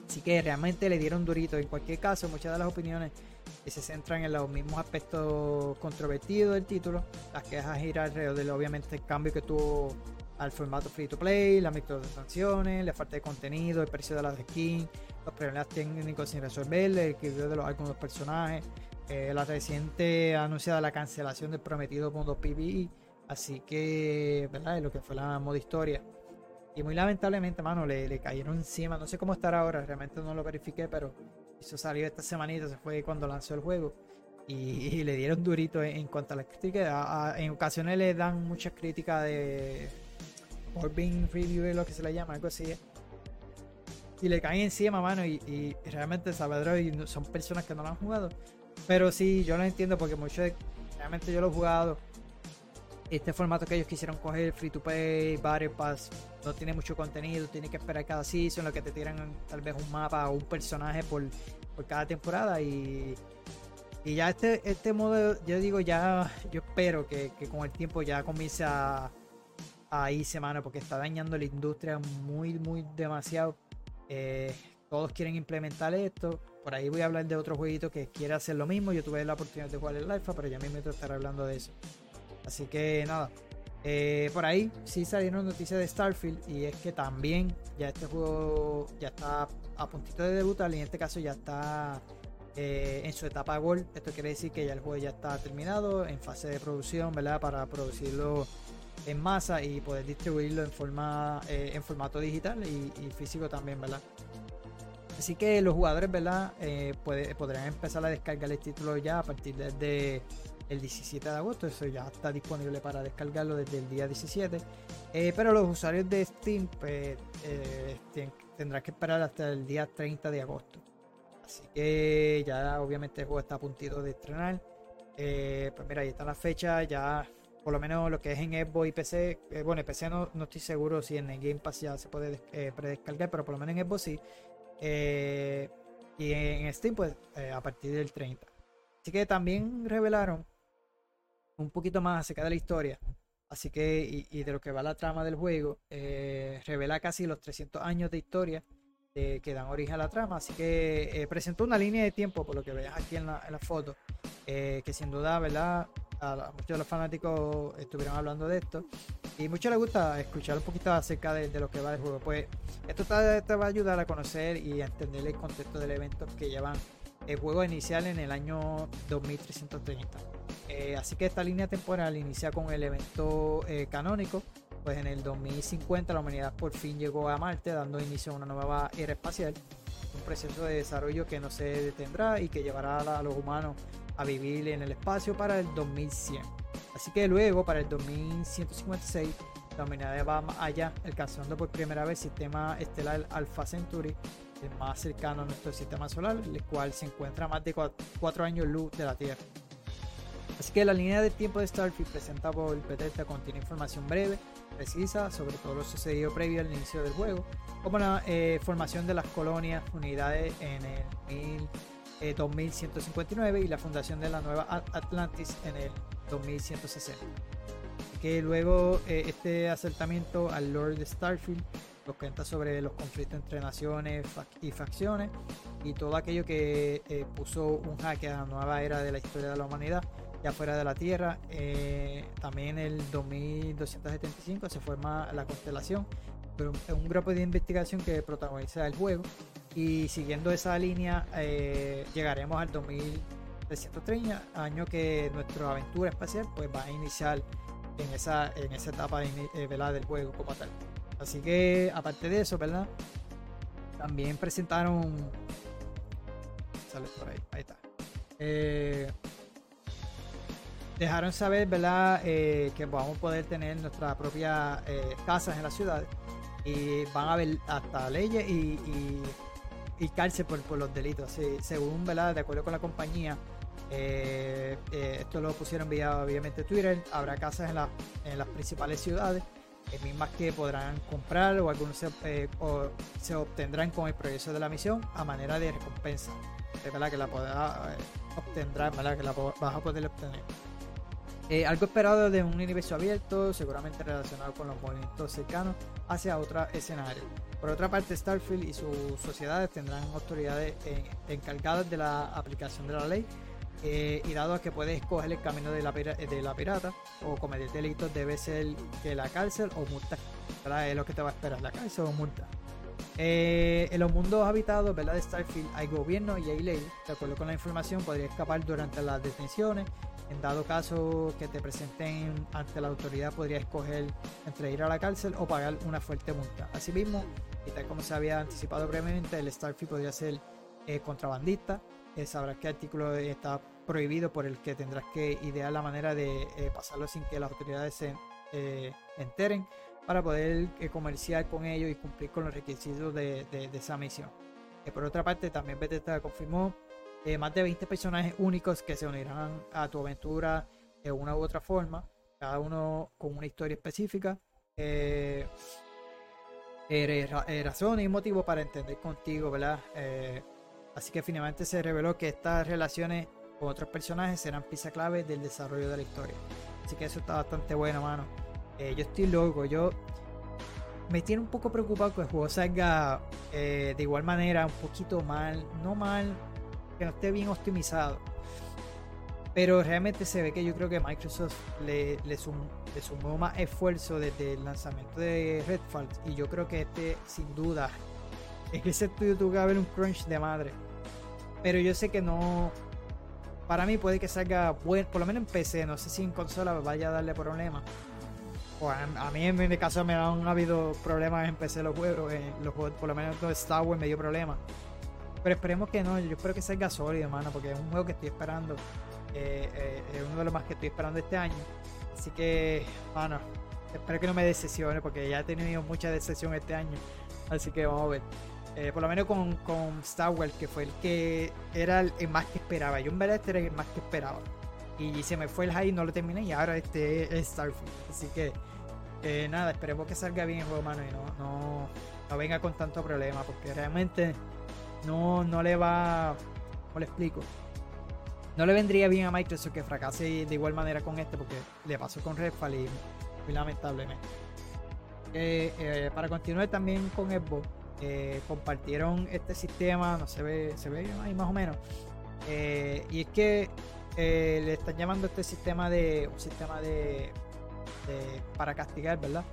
Así que realmente le dieron durito. En cualquier caso, muchas de las opiniones se centran en los mismos aspectos controvertidos del título. Las quejas giran alrededor de obviamente el cambio que tuvo al formato free to play, las microtransacciones, la falta de contenido, el precio de las skins, los problemas técnicos sin resolver, el equilibrio de los, algunos personajes, eh, la reciente anunciada la cancelación del prometido mundo PvE, Así que, ¿verdad? Es lo que fue la modo historia. Y muy lamentablemente, mano, le, le cayeron encima. No sé cómo estará ahora, realmente no lo verifiqué, pero eso salió esta semanita, se fue cuando lanzó el juego. Y, le dieron durito en, cuanto a las críticas. En ocasiones le dan muchas críticas de Orbing Review, lo que se le llama, algo así. Y le caen encima, mano, y, realmente Salvador y son personas que no lo han jugado. Pero sí, yo lo entiendo porque mucho de- realmente yo lo he jugado. Este formato que ellos quisieron coger, free to play, Battle Pass, no tiene mucho contenido, tiene que esperar cada season, lo que te tiran tal vez un mapa o un personaje por, por cada temporada y, y ya este, este modo, yo digo ya, yo espero que, que con el tiempo ya comience a, a irse mano porque está dañando la industria muy, muy demasiado. Eh, todos quieren implementar esto. Por ahí voy a hablar de otro jueguito que quiere hacer lo mismo. Yo tuve la oportunidad de jugar el Alpha, pero ya mismo estaré hablando de eso. Así que nada. Eh, por ahí sí salieron noticias de Starfield y es que también ya este juego ya está a puntito de debutar y en este caso ya está eh, en su etapa Gold. Esto quiere decir que ya el juego ya está terminado, en fase de producción, ¿verdad? Para producirlo en masa y poder distribuirlo en forma eh, en formato digital y, físico también, ¿verdad? Así que los jugadores, ¿verdad? Puede- podrán empezar a descargar el título ya a partir desde el 17 de agosto. Eso ya está disponible para descargarlo desde el día 17. Eh, pero los usuarios de Steam pues, eh, tendrán que esperar hasta el día 30 de agosto. Así que ya obviamente el juego está a puntito de estrenar. Eh, pues mira, ahí está la fecha. Ya por lo menos lo que es en Xbox y PC. bueno, en PC no, no estoy seguro si en el Game Pass ya se puede des- predescargar, pero por lo menos en Xbox sí. Y en Steam, pues a partir del 30. Así que también revelaron un poquito más acerca de la historia. Así que, y, y de lo que va la trama del juego, eh, revela casi los 300 años de historia eh, que dan origen a la trama. Así que eh, presentó una línea de tiempo, por lo que veas aquí en la, en la foto, eh, que sin duda, ¿verdad? Muchos de los fanáticos estuvieron hablando de esto. Y mucho les gusta escuchar un poquito acerca de, de lo que va el juego. Pues esto te, te va a ayudar a conocer y a entender el contexto del evento que llevan el juego inicial en el año 2330. Eh, así que esta línea temporal inicia con el evento eh, canónico. Pues en el 2050 la humanidad por fin llegó a Marte, dando inicio a una nueva era espacial. Un proceso de desarrollo que no se detendrá y que llevará a, los humanos a vivir en el espacio para el 2100. Así que luego, para el 2156, la humanidad va allá, alcanzando por primera vez el sistema estelar Alpha Centauri, el más cercano a nuestro sistema solar, el cual se encuentra a más de 4 años luz de la Tierra. Así que la línea de tiempo de Starfield presenta por Bethesda contiene información breve, precisa sobre todo lo sucedido previo al inicio del juego, como la eh, formación de las colonias, unidades en el mil- eh, 2159 y la fundación de la nueva At- Atlantis en el 2160. Que luego eh, este acertamiento al Lord de Starfield nos cuenta sobre los conflictos entre naciones y facciones y todo aquello que eh, puso un jaque a la nueva era de la historia de la humanidad ya fuera de la Tierra. Eh, también en el 2275 se forma la constelación, pero es un grupo de investigación que protagoniza el juego. Y siguiendo esa línea, eh, llegaremos al 2330, año que nuestra aventura espacial pues, va a iniciar en esa, en esa etapa ini- eh, del juego como tal. Así que, aparte de eso, ¿verdad? También presentaron. Sale por ahí, ahí está. Eh, dejaron saber, ¿verdad? Eh, que vamos a poder tener nuestras propias eh, casas en la ciudad y van a haber hasta leyes y, y, y cárcel por, por los delitos. Sí, según, ¿verdad? De acuerdo con la compañía, esto lo pusieron vía obviamente Twitter, habrá casas en, la- en las principales ciudades, mismas que podrán comprar o algunos se, eh, se obtendrán con el progreso de la misión a manera de recompensa. Es verdad que la podrá, eh, obtendrás, ¿verdad? Que la vas a poder obtener. Eh, algo esperado de un universo abierto, seguramente relacionado con los movimientos cercanos hacia otro escenario. Por otra parte, Starfield y sus sociedades tendrán autoridades eh, encargadas de la aplicación de la ley. Eh, y dado que puedes escoger el camino de la, pira- de la pirata o cometer delitos, debe ser que la cárcel o multa. ¿verdad? Es lo que te va a esperar, la cárcel o multa. Eh, en los mundos habitados ¿verdad? de Starfield hay gobierno y hay ley. De acuerdo con la información, podría escapar durante las detenciones En dado caso que te presenten ante la autoridad, podría escoger entre ir a la cárcel o pagar una fuerte multa. Asimismo, y tal como se había anticipado previamente, el Starfield podría ser eh, contrabandista. Eh, sabrás qué artículo está prohibido por el que tendrás que idear la manera de eh, pasarlo sin que las autoridades se eh, enteren para poder eh, comerciar con ellos y cumplir con los requisitos de, de- esa misión. Por otra parte, también Bethesda confirmó más de 20 personajes únicos que se unirán a tu aventura de una u otra forma, cada uno con una historia específica. Ra- razones y motivos para entender contigo, ¿verdad? Así que finalmente se reveló que estas relaciones con otros personajes serán pieza clave del desarrollo de la historia. Así que eso está bastante bueno, mano. Eh, yo estoy loco, yo me tiene un poco preocupado que el juego salga eh, de igual manera, un poquito mal, no mal, que no esté bien optimizado. Pero realmente se ve que yo creo que Microsoft le sumó más esfuerzo desde el lanzamiento de Redfall. Y yo creo que este, sin duda, en ese estudio tuvo que haber un crunch de madre. Pero yo sé que no. Para mí puede que salga bueno, por lo menos en PC. No sé si en consola vaya a darle problemas. A, mí en mi caso me han habido problemas en PC los juegos. En los juegos, por lo menos en Star Wars me dio problemas. Pero esperemos que no. Yo espero que salga sólido, hermano. Porque es un juego que estoy esperando. eh, eh, es uno de los más que estoy esperando este año. Así que, mano, espero que no me decepcione. Porque ya he tenido mucha decepción este año. Así que vamos a ver. Eh, por lo menos con, con Star Wars, que fue el que era el, más que esperaba. Yo en verdad este era el más que esperaba. Y se me fue el high y no lo terminé. Y ahora este es Starfield. Así que, eh, nada, esperemos que salga bien el juego, mano. Y no, no, no venga con tanto problema. Porque realmente no, no le va. ¿Cómo le explico? No le vendría bien a Microsoft que fracase de igual manera con este. Porque le pasó con Redfall y muy lamentablemente. Eh, para continuar también con Xbox, eh, compartieron este sistema, no se ve, se ve ahí más o menos. Eh, y es que eh, le están llamando este sistema de un sistema de, para castigar, ¿verdad?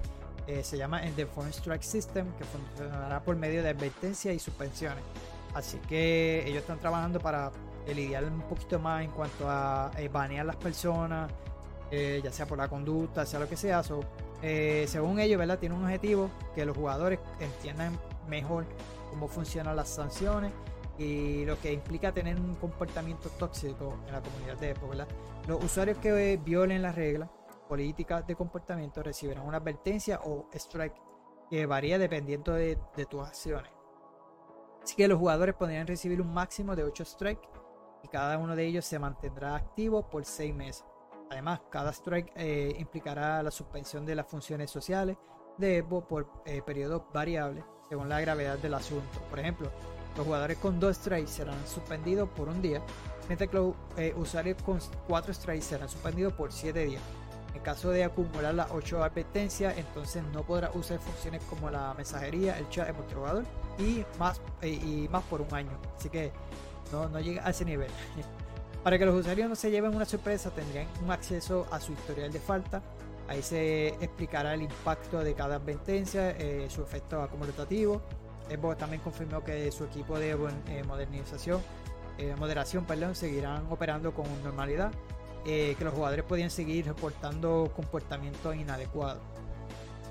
Se llama el The Phone Strike System, que funcionará por medio de advertencias y suspensiones. Así que ellos están trabajando para lidiar un poquito más en cuanto a banear las personas, ya sea por la conducta, sea lo que sea. So, según ellos, ¿verdad? Tiene un objetivo que los jugadores entiendan mejor cómo funcionan las sanciones y lo que implica tener un comportamiento tóxico en la comunidad de ¿verdad? Los usuarios que eh, violen las reglas políticas de comportamiento recibirán una advertencia o strike que varía dependiendo de, tus acciones. Así que los jugadores podrían recibir un máximo de 8 strikes y cada uno de ellos se mantendrá activo por 6 meses. Además, cada strike eh, implicará la suspensión de las funciones sociales de Xbox por eh, periodos variables según la gravedad del asunto. Por ejemplo, los jugadores con 2 strikes serán suspendidos por un día, mientras que los eh, usuarios con 4 strikes serán suspendidos por 7 días. En caso de acumular las 8 advertencias, entonces no podrá usar funciones como la mensajería, el chat, el multijugador y más, eh, y más por un año. Así que no, no llega a ese nivel. Para que los usuarios no se lleven una sorpresa, tendrían un acceso a su historial de falta. Ahí se explicará el impacto de cada advertencia, eh, su efecto acumulativo. Xbox también confirmó que su equipo de eh, modernización, eh, moderación, perdón, seguirán operando con normalidad. eh, que los jugadores podían seguir reportando comportamientos inadecuados.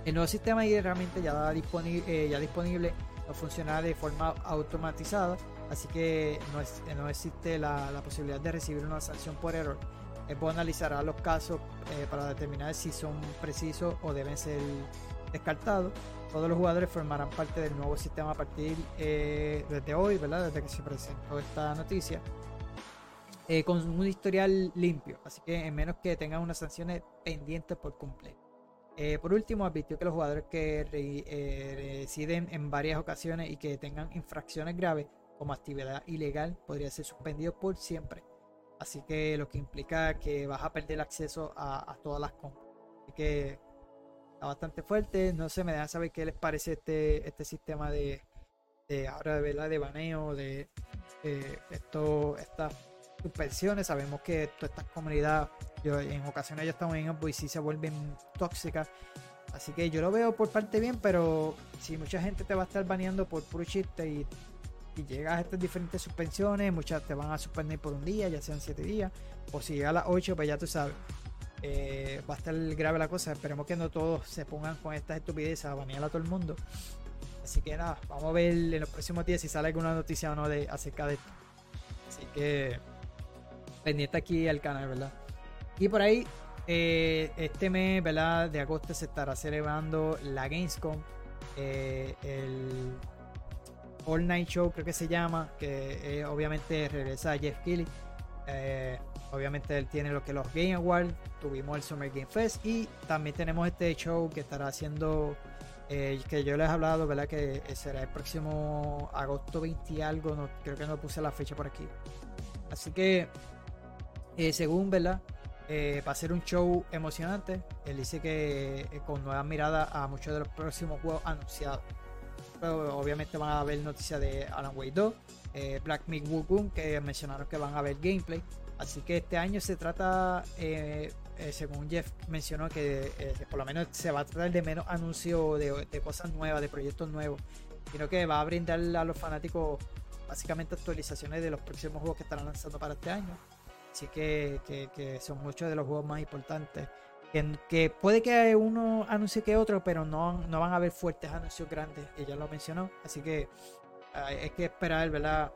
El nuevo sistema de herramientas ya, disponible, ya disponible funcionará de forma automatizada, así que no existe la, la posibilidad de recibir una sanción por error. Xbox analizará los casos eh, para determinar si son precisos o deben ser descartados. Todos los jugadores formarán parte del nuevo sistema a partir eh, desde hoy, ¿verdad? Desde que se presentó esta noticia. eh, con un historial limpio, así que en menos que tengan unas sanciones pendientes por completo. Eh, por último, advirtió que los jugadores que re- residen en varias ocasiones y que tengan infracciones graves como actividad ilegal podría ser suspendido por siempre. Así que lo que implica que vas a perder acceso a, todas las compras. Así que está bastante fuerte. No sé, me dejan saber qué les parece este, este sistema de, de ahora ¿verdad? de baneo, de eh, esto, estas suspensiones. Sabemos que todas estas comunidades, en ocasiones ya estamos en Upvoice y sí se vuelven tóxicas. Así que yo lo veo por parte bien, pero si mucha gente te va a estar baneando por puro chiste y y llegas a estas diferentes suspensiones, muchas te van a suspender por un día, ya sean 7 días, o si llega a las 8, pues ya tú sabes. eh, va a estar grave la cosa. Esperemos que no todos se pongan con estas estupideces a banear a todo el mundo. Así que nada, vamos a ver en los próximos días si sale alguna noticia o no de, acerca de esto. Así que pendiente aquí al canal, ¿verdad? Y por ahí, eh, este mes, ¿verdad? De agosto se estará celebrando la Gamescom. eh, el All Night Show, creo que se llama. Que eh, obviamente regresa Jeff Keighley. Eh, obviamente él tiene lo que los Game Awards. Tuvimos el Summer Game Fest. Y también tenemos este show que estará haciendo. eh, que yo les he hablado, ¿verdad? Que eh, será el próximo agosto 20 y algo. No, creo que no puse la fecha por aquí. Así que, según, ¿verdad? Eh, va a ser un show emocionante. Él dice que con nuevas miradas a muchos de los próximos juegos anunciados. Obviamente van a haber noticias de Alan Wake 2, eh, Black Myth Wukong, que mencionaron que van a ver gameplay. Así que este año se trata, eh, eh, según Jeff mencionó, que por lo menos se va a tratar de menos anuncios de, cosas nuevas, de proyectos nuevos, sino que va a brindar a los fanáticos básicamente actualizaciones de los próximos juegos que estarán lanzando para este año. Así que- que son muchos de los juegos más importantes. Que, puede que uno anuncie que otro, pero no, no van a haber fuertes anuncios grandes. Ella lo mencionó. Así que hay hay que esperar, ¿verdad?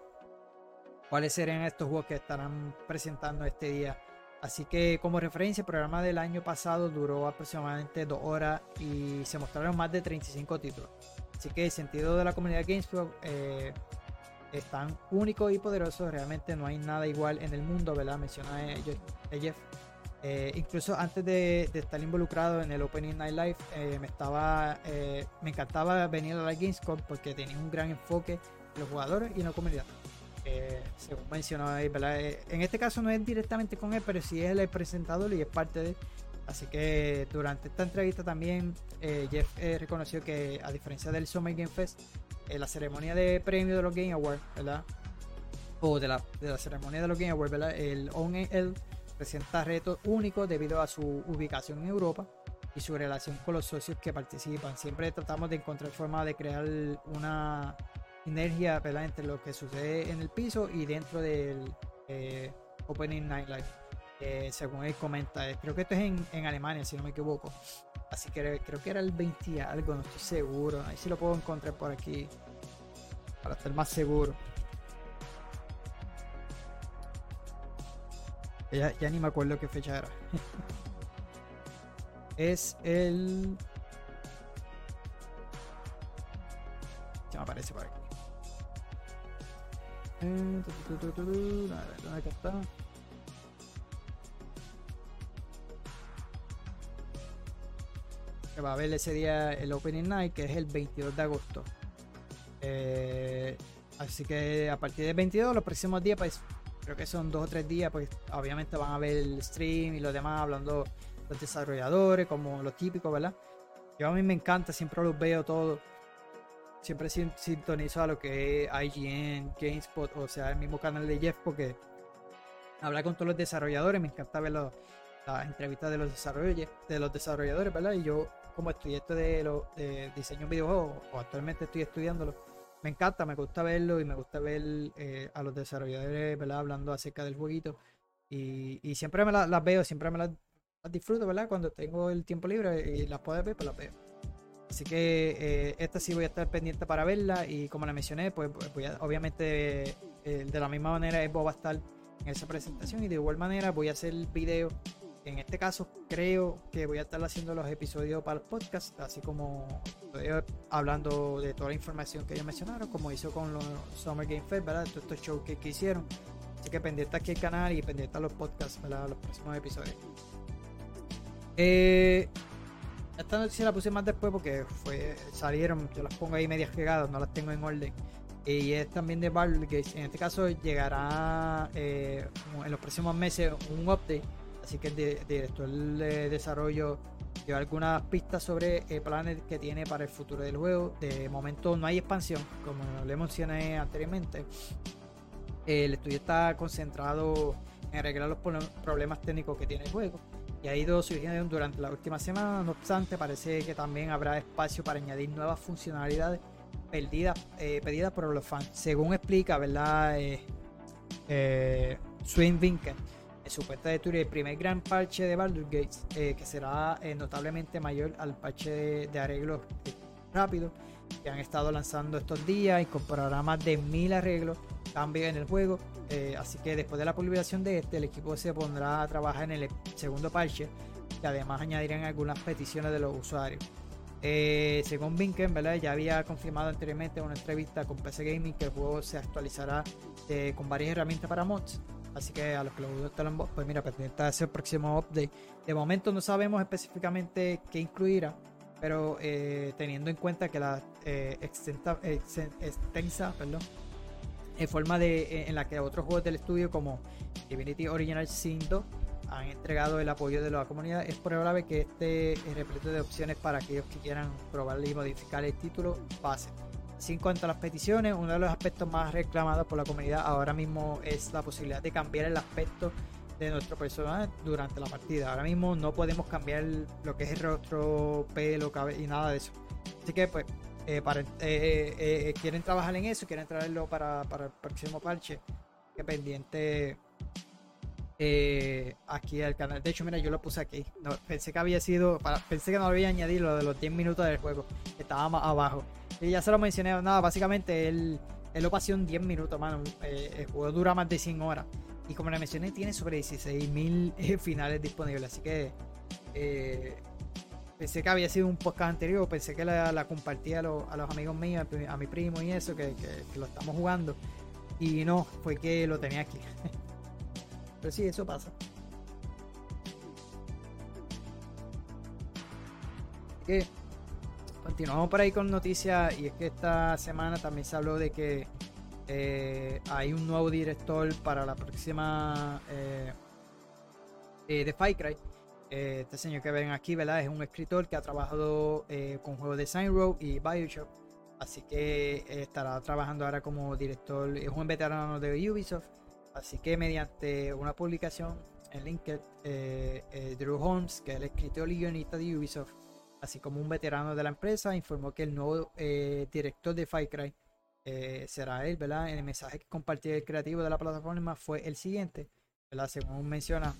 cuáles serán estos juegos que estarán presentando este día. Así que como referencia, el programa del año pasado duró aproximadamente dos horas y se mostraron más de 35 títulos. Así que el sentido de la comunidad GameSpot eh, es tan único y poderoso, realmente no hay nada igual en el mundo, ¿verdad? Menciona eh, Jeff- eh, incluso antes de, estar involucrado en el Opening Night Live, eh, me estaba, eh, me encantaba venir a la Gamescom porque tenía un gran enfoque en los jugadores y en la comunidad. Según mencionó ahí, en este caso no es directamente con él, pero sí es el presentador y es parte de. Así que durante esta entrevista también Jeff reconoció que a diferencia del Summer Game Fest, la ceremonia de premio de los Game Awards, ¿verdad? O de la, de la ceremonia de los Game Awards, ¿verdad? El ONL presenta retos únicos debido a su ubicación en Europa y su relación con los socios que participan. Siempre tratamos de encontrar formas de crear una ¿verdad? entre lo que sucede en el piso y dentro del eh, Opening Night Live. Eh, según él comenta, eh, creo que esto es en, en Alemania, si no me equivoco. Así que creo que era el 20 y algo, no estoy seguro. Ahí sí lo puedo encontrar por aquí para estar más seguro. Ya, ya ni me acuerdo qué fecha era. es el. Se me aparece por aquí. Eh, a ver, ¿dónde está? Que va a haber ese día el Opening Night, que es el 22 de agosto. Eh, así que a partir del 22, los próximos días, pues creo que son dos o tres días, pues obviamente van a ver el stream y los demás hablando los desarrolladores, como lo típico, ¿verdad? Yo a mí me encanta, siempre los veo todos. Siempre sin- sintonizo a lo que es IGN, GameSpot, o sea, el mismo canal de Jeff, porque habla con todos los desarrolladores, me encanta ver las entrevistas de los desarrolladores, de los desarrolladores, ¿verdad? Y yo, como estudiante de, lo- de diseño en videojuegos, o actualmente estoy estudiándolo, me encanta, me gusta verlo y me gusta ver eh, a los desarrolladores. Hablando acerca del jueguito. Y, siempre me la- las veo, siempre me las, las disfruto, ¿verdad? Cuando tengo el tiempo libre y las puedo ver, pues las veo. Así que eh, esta sí voy a estar pendiente para verla y como la mencioné, pues voy a, obviamente eh, de la misma manera Evo va a estar en esa presentación y de igual manera voy a hacer video. En este caso creo que voy a estar haciendo los episodios para el podcast, así como estoy hablando de toda la información que ellos mencionaron, como hizo con los Summer Game Fest, ¿verdad? Todos estos shows que, que hicieron. Así que pendiente aquí el canal y pendiente a los podcasts, ¿verdad? Los próximos episodios. Eh, esta noticia la puse más después porque fue, salieron, yo las pongo ahí medias pegadas, no las tengo en orden. Y es también de Baldur's. En este caso llegará eh, en los próximos meses un update. Así que el di- director de desarrollo dio algunas pistas sobre eh, planes que tiene para el futuro del juego. De momento no hay expansión, como le mencioné anteriormente. El estudio está concentrado en arreglar los pro- problemas técnicos que tiene el juego y ha ido surgiendo durante la última semana. No obstante, parece que también habrá espacio para añadir nuevas funcionalidades perdida, eh, pedida por los fans. Según explica, ¿verdad? Eh, eh, Swing Vinken en su cuenta de Twitter, el primer gran parche de Baldur's Gate, eh, que será eh, notablemente mayor al parche de, arreglos eh, rápidos que han estado lanzando estos días, incorporará más de mil arreglos, cambios en el juego, eh, así que después de la publicación de este, el equipo se pondrá a trabajar en el segundo parche, que además añadirán algunas peticiones de los usuarios. Eh, según Vinken, ¿verdad? ya había confirmado anteriormente en una entrevista con PC Gaming que el juego se actualizará eh, con varias herramientas para mods. Así que a los que les los mods, pues mira, pendiente de ese próximo update. De momento no sabemos específicamente qué incluirá, pero eh, teniendo en cuenta que la eh, extensa perdón, en forma de eh, en la que otros juegos del estudio como Divinity Original Sin 2 han entregado el apoyo de la comunidad, es probable que este es repleto de opciones para aquellos que quieran probar y modificar el título base. Así, en cuanto a las peticiones, uno de los aspectos más reclamados por la comunidad ahora mismo es la posibilidad de cambiar el aspecto de nuestro personaje durante la partida. Ahora mismo no podemos cambiar lo que es el rostro, pelo, cabello y nada de eso. Así que pues eh, eh, eh, quieren trabajar en eso, quieren traerlo para, el próximo parche. Que pendiente aquí al canal. De hecho, mira, yo lo puse aquí. Pensé que había sido, pensé que no había añadido lo de los 10 minutos del juego. Estaba más abajo. Y ya se lo mencioné. Nada, básicamente él, él lo pasó en 10 minutos, mano. Eh, el juego dura más de 100 horas. Y como le mencioné, tiene sobre 16.000 eh, finales disponibles. Así que eh, pensé que había sido un podcast anterior. Pensé que la, la compartí a, los- a los amigos míos, a mi- primo y eso, que, que- que lo estamos jugando. Y no, fue que lo tenía aquí. Pero sí, eso pasa. Así que continuamos por ahí con noticias y es que esta semana también se habló de que eh, hay un nuevo director para la próxima eh, eh, de Far Cry. Eh, este señor que ven aquí. Es un escritor que ha trabajado eh, con juegos de Sign Row y Bioshock. Así que estará trabajando ahora como director, es un veterano de Ubisoft. Así que mediante una publicación en LinkedIn, Drew Holmes, que es el escritor y guionista de Ubisoft, así como un veterano de la empresa, informó que el nuevo eh, director de Far Cry eh, será él, ¿verdad? En el mensaje que compartió el creativo de la plataforma fue el siguiente, ¿verdad? Según menciona,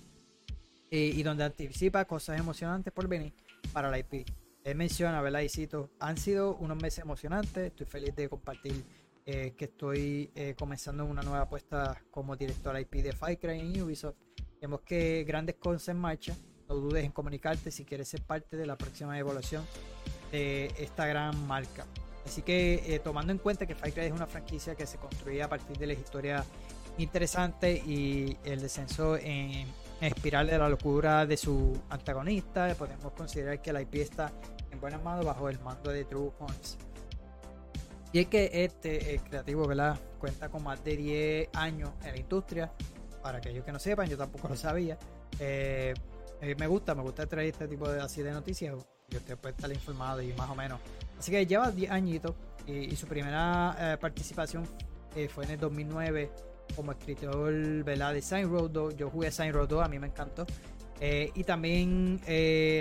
eh, y donde anticipa cosas emocionantes por venir para la IP. Él menciona, ¿verdad? Y cito, han sido unos meses emocionantes, estoy feliz de compartir eh, que estoy comenzando una nueva apuesta como director IP de Far Cry en Ubisoft. Vemos que grandes cosas en marcha, no dudes en comunicarte si quieres ser parte de la próxima evolución de esta gran marca. Así que eh, tomando en cuenta que Cry es una franquicia que se construye a partir de la historia interesante y el descenso en, espiral de la locura de su antagonista, podemos considerar que la IP está en buenas manos bajo el mando de Drew Holmes. Y es que este creativo. Cuenta con más de 10 años en la industria. Para aquellos que no sepan, yo tampoco lo sabía. Eh, eh, me gusta, me gusta traer este tipo de así de noticias. Y usted puede estar informado y más o menos. Así que lleva 10 añitos. Y, su primera eh, participación eh, fue en el 2009 como escritor ¿verdad? de Sign Road 2. Yo jugué Sign Road 2, a mí me encantó. Y también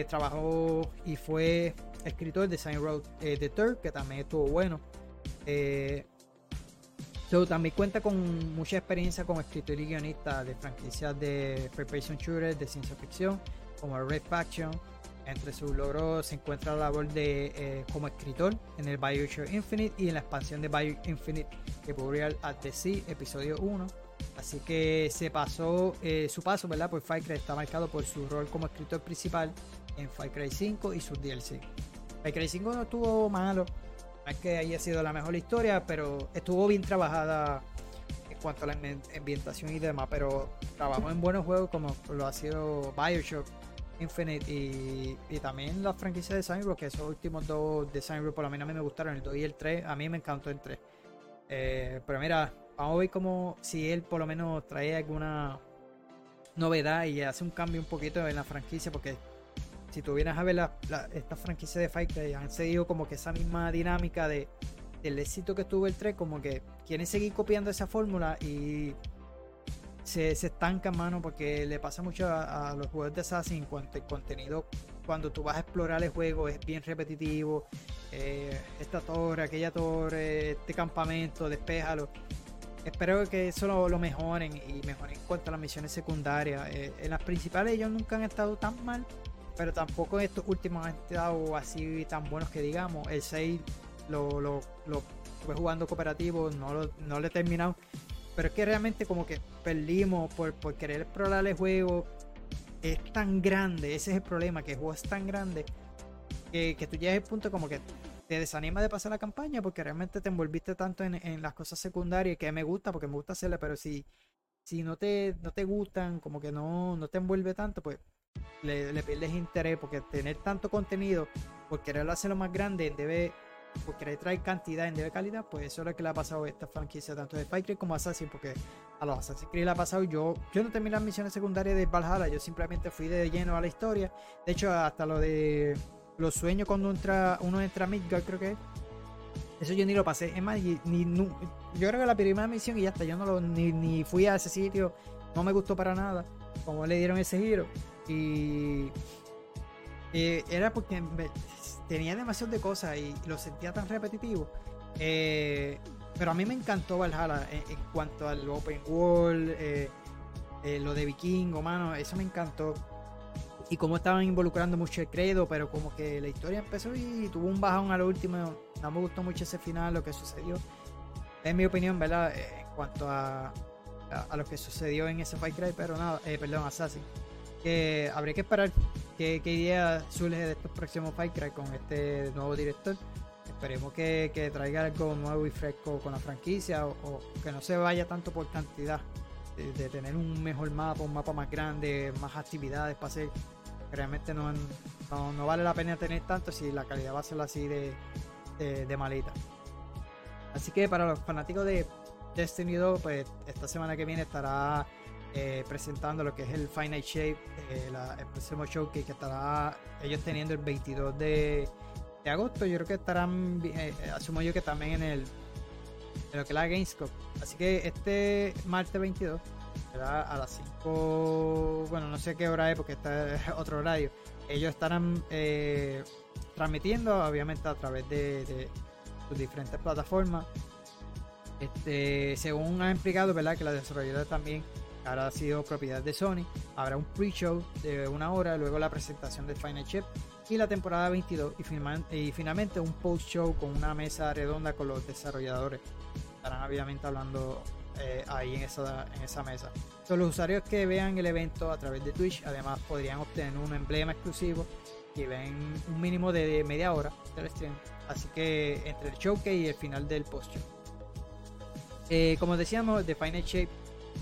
trabajó y fue escritor de Sign Road The Third, que también estuvo bueno. So, también cuenta con mucha experiencia como escritor y guionista de franquicias de First Person Shooter de ciencia ficción, como Red Faction. Entre sus logros se encuentra la labor de eh, como escritor en el Bioshock Infinite y en la expansión de Bioshock Infinite de Burial at the Sea, episodio 1. Así que se pasó, eh, su paso ¿verdad? por Far Cry está marcado por su rol como escritor principal en Far Cry 5 y sus DLC. Far Cry 5 no estuvo malo, es que haya sido la mejor historia, pero estuvo bien trabajada en cuanto a la ambi- ambientación y demás, pero trabajó en buenos juegos como lo ha sido Bioshock Infinite y, también la franquicia de Sign que esos últimos dos de Sign por lo menos a mí me gustaron, el 2 y el 3, a mí me encantó el 3. Eh, pero mira, vamos a ver como si él por lo menos trae alguna novedad y hace un cambio un poquito en la franquicia, porque si tú vienes a ver la, la- esta franquicia de Fight Club, han seguido como que esa misma dinámica de del éxito que tuvo el 3, como que quieren seguir copiando esa fórmula y se, se estancan, mano, porque le pasa mucho a, los juegos de Assassin cuanto al contenido cuando tú vas a explorar el juego es bien repetitivo. eh, esta torre, aquella torre, este campamento, despéjalo. Espero que eso lo, lo mejoren y mejoren en cuanto a las misiones secundarias. Eh, en las principales ellos nunca han estado tan mal, pero tampoco en estos últimos han estado así tan buenos que digamos. El 6 lo, lo, lo estuve jugando cooperativo, no lo, no lo he terminado. Pero es que realmente como que perdimos por, por querer explorar el juego. Es tan grande, ese es el problema, que el juego es tan grande que, que tú llegas al punto como que te desanima de pasar la campaña porque realmente te envolviste tanto en, en las cosas secundarias que me gusta porque me gusta hacerla, pero si, si no, te, no te gustan, como que no, no te envuelve tanto, pues le, le pierdes interés porque tener tanto contenido por quererlo hacerlo más grande en debe por querer traer cantidad en vez de calidad, pues eso es lo que le ha pasado a esta franquicia, tanto de Creed como Assassin, porque a los Assassin's Creed le ha pasado, yo, yo no terminé las misiones secundarias de Valhalla, yo simplemente fui de lleno a la historia, de hecho hasta lo de los sueños cuando entra, uno entra a Midgard creo que es, eso yo ni lo pasé, es más, ni, ni- yo creo que la primera misión y ya está, yo no lo, ni, ni fui a ese sitio, no me gustó para nada, como le dieron ese giro, y eh, era porque tenía demasiado de cosas y lo sentía tan repetitivo. Eh, pero a mí me encantó Valhalla en, cuanto al open world, eh, lo de vikingo, mano, eso me encantó. Y cómo estaban involucrando mucho el credo, pero como que la historia empezó y tuvo un bajón a lo último. No me gustó mucho ese final, lo que sucedió. Es mi opinión, ¿verdad? En cuanto a, a, lo que sucedió en ese Fight Cry, pero nada, perdón, Assassin. Que habría que esperar qué, qué idea surge de estos próximos Fight con este nuevo director. Esperemos que, traiga algo nuevo y fresco con la franquicia o, que no se vaya tanto por cantidad. De, de tener un mejor mapa, un mapa más grande, más actividades para hacer. Realmente no, no, no vale la pena tener tanto si la calidad va a ser así de, de, de malita. Así que para los fanáticos de Destiny 2, pues esta semana que viene estará eh, presentando lo que es el Final Shape, eh, la- el próximo showcase que estará ellos teniendo el 22 de, agosto. Yo creo que estarán, eh, eh, asumo yo que también en el en lo que es la Gamescom. Así que este martes 22 será a las 5, bueno, no sé qué hora es porque está es otro horario. Ellos estarán transmitiendo, obviamente, a través de, de sus diferentes plataformas. Este, según han explicado, ¿verdad? Que la desarrolladora también ahora ha sido propiedad de Sony. Habrá un pre-show de una hora, luego la presentación del Final Chip y la temporada 22 y, finalmente un post-show con una mesa redonda con los desarrolladores. Estarán obviamente hablando eh, ahí en esa, mesa. Los usuarios que vean el evento a través de Twitch además podrían obtener un emblema exclusivo y ven un mínimo de media hora del stream. Así que entre el showcase y el final del post-show. Eh, como decíamos, The Final Shape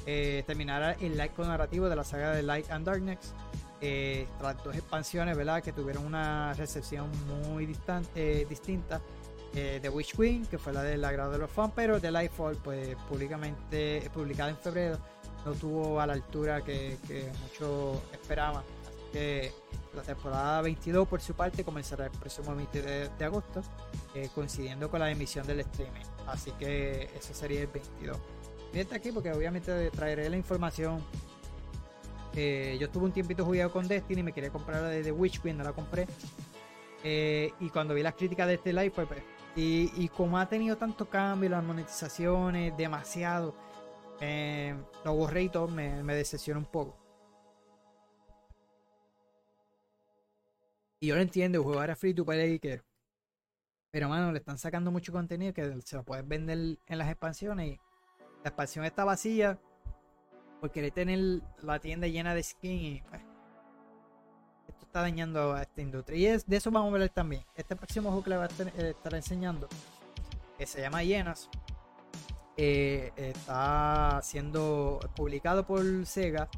eh, terminará el arco narrativo de la saga de Light and Darkness. Eh, tras dos expansiones, ¿verdad? Que tuvieron una recepción muy distan- eh, distinta. Eh, The Witch Queen, que fue la del agrado de los fans, pero The Lightfall, pues públicamente publicada en febrero, no tuvo a la altura que, que muchos esperaban. Así que la temporada 22, por su parte, comenzará el próximo 20 de, de agosto, eh, coincidiendo con la emisión del streaming. Así que eso sería el 22. Fíjate aquí porque obviamente traeré la información. Yo tuve un tiempito jugado con Destiny, me quería comprar la de The Witch Queen, no la compré. Eh, y cuando vi las críticas de este live, pues, pues, y, y como ha tenido tanto cambio, las monetizaciones, demasiado, eh, lo borré y todo, me, me decepciona un poco. Y yo lo entiendo, el juego era free to play, que, pero mano, le están sacando mucho contenido que se lo puedes vender en las expansiones y la expansión está vacía porque le tener la tienda llena de skin y pues, esto está dañando a esta industria. Y es, de eso vamos a hablar también. Este próximo juego que le va a estar, eh, enseñando, que se llama Hienas, eh, está siendo publicado por Sega,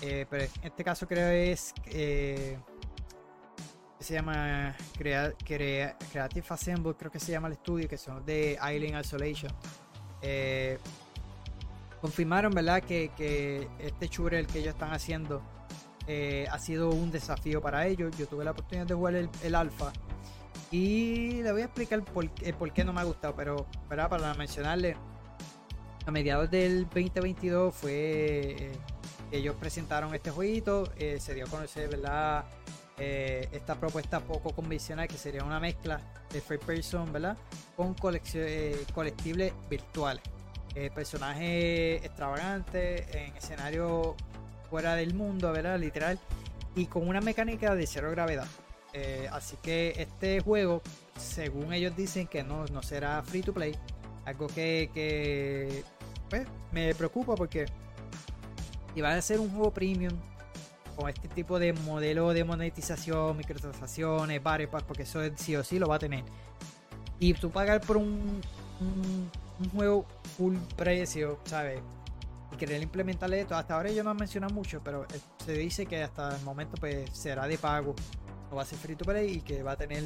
eh, pero en este caso creo es se llama Crea- Crea- Creative Assemble, creo que se llama el estudio, que son de Island Isolation. Confirmaron, ¿verdad? Que, que este shooter que ellos están haciendo eh, ha sido un desafío para ellos. Yo tuve la oportunidad de jugar el, el alfa y le voy a explicar por, por qué no me ha gustado, pero para mencionarle, a mediados del 2022 fue eh, ellos presentaron este jueguito, eh, se dio a conocer, ¿verdad? eh, esta propuesta poco convencional que sería una mezcla de first person, ¿verdad? Con eh, colectibles virtuales. Eh, personajes extravagantes en escenario fuera del mundo, ¿verdad? Literal. Y con una mecánica de cero gravedad. Eh, así que este juego, según ellos dicen que no, no será free to play. Algo que, que, pues, me preocupa porque iba a ser un juego premium con este tipo de modelo de monetización, microtransacciones, Pass, porque eso es- sí o sí lo va a tener. Y tú pagar por un, un juego full precio, ¿sabes? Y querer implementarle esto. Hasta ahora ellos no han mencionado mucho, pero eh, se dice que hasta el momento pues será de pago. No va a ser free to play y que va a tener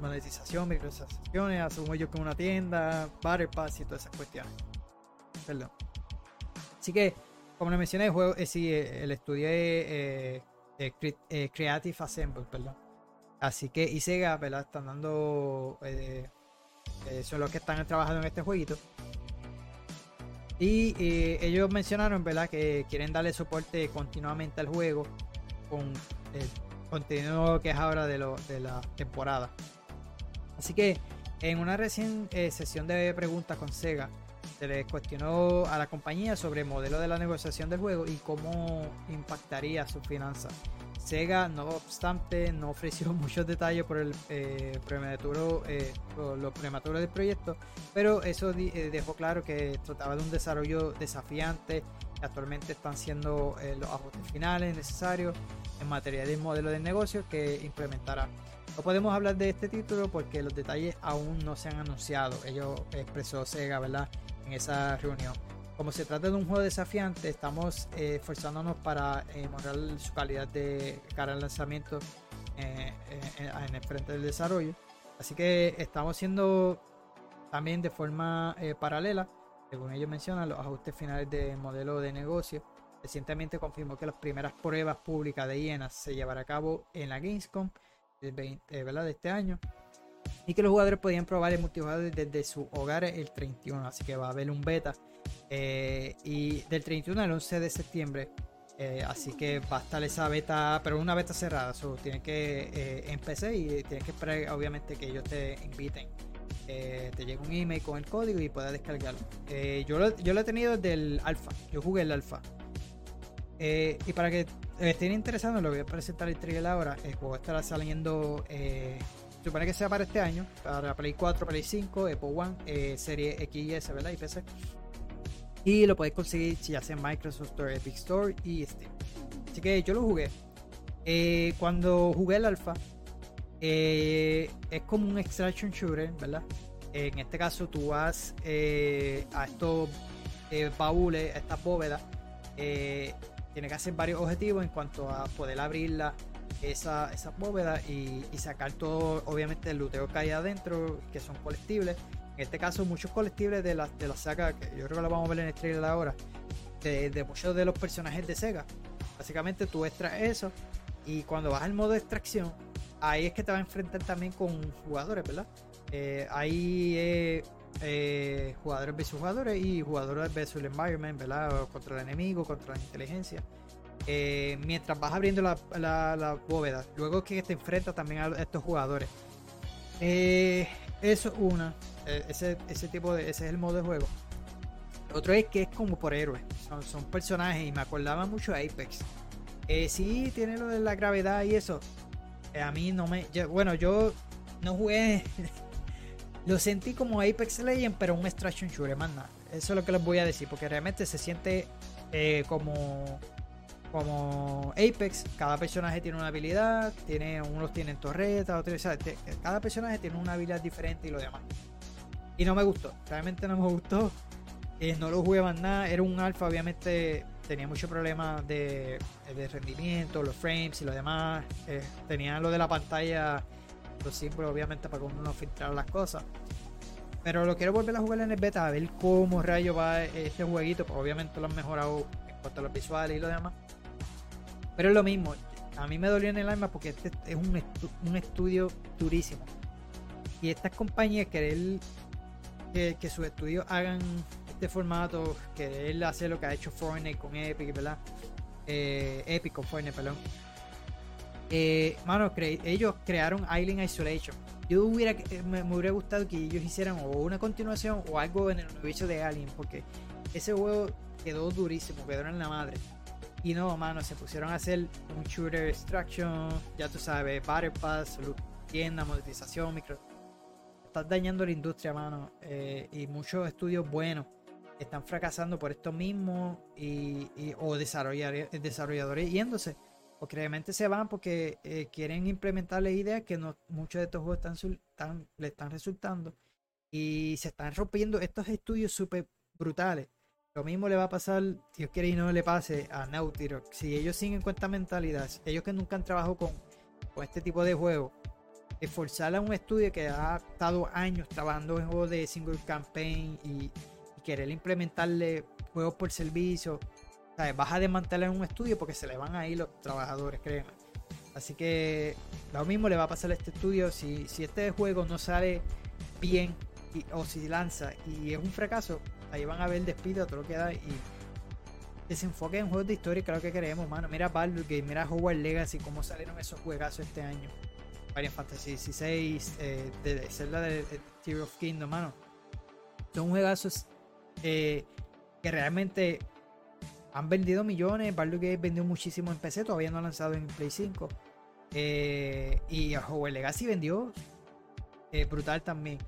monetización, microtransacciones, asumo yo que una tienda, Battle Pass y todas esas cuestiones. Perdón. Así que, como les mencioné, el juego, eh, sí, eh, el estudio es eh, eh, Creative Assemble, perdón. Así que, y Sega, ¿verdad? Están dando. eh, eh, son los que están trabajando en este jueguito. Y eh, ellos mencionaron, ¿verdad? Que quieren darle soporte continuamente al juego con el contenido que es ahora de, lo, de la temporada. Así que en una recién eh, sesión de preguntas con Sega, se les cuestionó a la compañía sobre el modelo de la negociación del juego y cómo impactaría sus finanzas. Sega, no obstante, no ofreció muchos detalles por el eh, prematuro, eh, por lo prematuro del proyecto, pero eso eh, dejó claro que trataba de un desarrollo desafiante. que Actualmente están siendo eh, los ajustes finales necesarios en materia del modelo de negocio que implementará. No podemos hablar de este título porque los detalles aún no se han anunciado. Ellos expresó Sega, ¿verdad? En esa reunión. Como se trata de un juego desafiante, estamos eh, esforzándonos para eh, mejorar su calidad de cara al lanzamiento eh, eh, en el frente del desarrollo. Así que estamos haciendo también de forma paralela, según ellos mencionan, los ajustes finales de modelo de negocio. Recientemente confirmó que las primeras pruebas públicas de hienas se llevará a cabo en la Gamescom del 20, eh, ¿verdad? de este año y que los jugadores podían probar el multijugador desde su hogar el 31 así que va a haber un beta eh, y del 31 al 11 de septiembre eh, así que va a estar esa beta pero una beta cerrada so, tienes que eh, PC y tienes que esperar obviamente que ellos te inviten Eh, te llega un email con el código y puedes descargarlo yo, lo, yo lo he tenido desde el alfa yo jugué el alfa y para que estén interesados, lo voy a presentar el trailer ahora. El juego estará saliendo, supone que sea para este año, para Play 4, Play 5, Apple One, Serie X y S, ¿verdad? Y PC. Y lo podéis conseguir ya sea en Microsoft Store, Epic Store y Steam. Así que yo lo jugué. Eh, cuando jugué el alfa, eh, es como un extraction shooter, ¿verdad? En este caso tú vas eh, a estos eh, baúles, a estas bóvedas. eh, tienes que hacer varios objetivos en cuanto a poder abrirla esa, esa bóveda y sacar todo, obviamente, el luteo que hay adentro, que son colectibles. En este caso, muchos colectibles de la, de la saga, que yo creo que lo vamos a ver en el trailer ahora, de, muchos de los personajes de Sega. Básicamente tú extraes eso y cuando vas al modo de extracción, ahí es que te vas a enfrentar también con jugadores, ¿verdad? Eh, ahí eh, eh, jugadores versus jugadores y jugadores versus el environment, ¿verdad? Contra el enemigo, contra la inteligencia. Eh, mientras vas abriendo la, la, bóveda, luego que te enfrentas también a estos jugadores. Eh, eso es una. Eh, ese, ese tipo de. Ese es el modo de juego. Otro es que es como por héroes. Son, son personajes y me acordaba mucho de Apex. Eh, sí, tiene lo de la gravedad y eso. Eh, a mí no me. bueno, yo no jugué. lo sentí como Apex Legends, pero un extraction shooter, más. Eso es lo que les voy a decir, porque realmente se siente eh, como. Como Apex, cada personaje tiene una habilidad, tiene, unos tienen torretas, otros, cada personaje tiene una habilidad diferente y lo demás. Y no me gustó, realmente no me gustó. Eh, no lo jugué más nada, era un alfa, obviamente tenía muchos problemas de, de rendimiento, los frames y lo demás. Eh, tenía lo de la pantalla, los símbolos, obviamente, para que uno no filtrara las cosas. Pero lo quiero volver a jugar en el beta, a ver cómo rayo va este jueguito. Pues obviamente lo han mejorado en cuanto a los visuales y lo demás. Pero es lo mismo, a mí me dolió en el alma porque este es un, un estudio durísimo. Y estas compañías querer que, que sus estudios hagan este formato, querer hacer lo que ha hecho Fortnite con Epic, ¿verdad? Eh, Epic con Fortnite, perdón. Eh, mano, cre- ellos crearon Island Isolation. Yo hubiera, eh, me, me hubiera gustado que ellos hicieran o una continuación o algo en el universo de Alien, porque ese juego quedó durísimo, quedó en la madre. Y no, mano, se pusieron a hacer un shooter extraction, ya tú sabes, Battle Pass, tienda, monetización, micro. Estás dañando la industria, mano. eh, y muchos estudios buenos están fracasando por esto mismo y, y- o desarrolladores yéndose. O que realmente se van porque eh, quieren implementar las ideas que no, muchos de estos juegos están, están- le están resultando. Y se están rompiendo estos estudios súper brutales. Lo mismo le va a pasar, Dios quiere y no le pase a Naughty. Si ellos siguen con esta mentalidad, ellos que nunca han trabajado con, con este tipo de juegos, esforzar a un estudio que ha estado años trabajando en juegos de single campaign y, querer implementarle juegos por servicio, ¿sabes? vas a desmantelar un estudio porque se le van a ir los trabajadores, créeme. Así que lo mismo le va a pasar a este estudio si, si este juego no sale bien o si lanza y es un fracaso, ahí van a ver despido a todo lo que da y desenfoque en juegos de historia, creo que queremos, mano. Mira Baldur's Gate, mira Hogwarts Legacy, cómo salieron esos juegazos este año. Final Fantasy XVI, eh, de, Zelda de, de Tear of Kingdom, mano. Son juegazos eh, que realmente han vendido millones. Baldur's Gate vendió muchísimo en PC, todavía no ha lanzado en Play 5. Eh, y Hogwarts Legacy vendió eh, brutal también.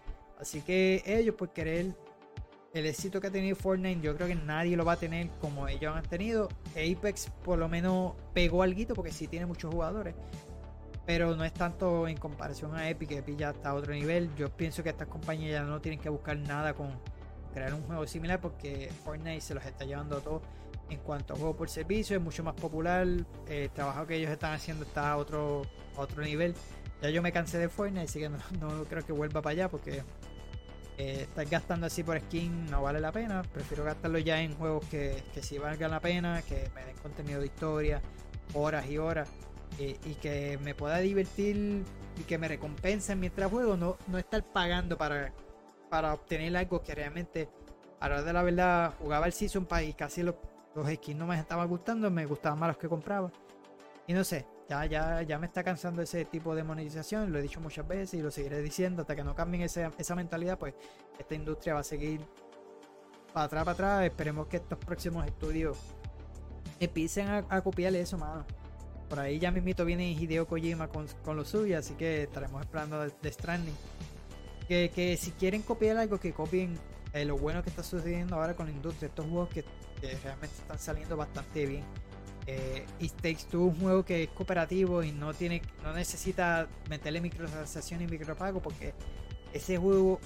Así que ellos por querer el éxito que ha tenido Fortnite, yo creo que nadie lo va a tener como ellos han tenido. Apex por lo menos pegó algo porque sí tiene muchos jugadores. Pero no es tanto en comparación a Epic, Epic ya está a otro nivel. Yo pienso que estas compañías ya no tienen que buscar nada con crear un juego similar porque Fortnite se los está llevando a todos en cuanto a juego por servicio, es mucho más popular. eh, El trabajo que ellos están haciendo está a otro, otro nivel. Ya yo me cansé de Fortnite, así que no, no creo que vuelva para allá porque eh, estar gastando así por skin no vale la pena. Prefiero gastarlo ya en juegos que, que sí valgan la pena, que me den contenido de historia, horas y horas, y que me pueda divertir y que me recompensen mientras juego, no, no estar pagando para, para obtener algo que realmente, a la hora de la verdad, jugaba el Season Pass y casi los, los skins no me estaban gustando, me gustaban más los que compraba. Y no sé, ya, ya, ya me está cansando ese tipo de monetización, lo he dicho muchas veces y lo seguiré diciendo hasta que no cambien ese- esa mentalidad, pues esta industria va a seguir para atrás, para atrás. Esperemos que estos próximos estudios empiecen a, a copiar eso, mano. Por ahí ya mismito viene Hideo Kojima con, con lo suyo, así que estaremos esperando de, Stranding. Que, que si quieren copiar algo, que copien eh, lo bueno que está sucediendo ahora con la industria. Estos juegos que, realmente están saliendo bastante bien. Eh, It Takes Two, un juego que es cooperativo y no tiene no necesita meterle microtransacciones y micropago porque ese juego,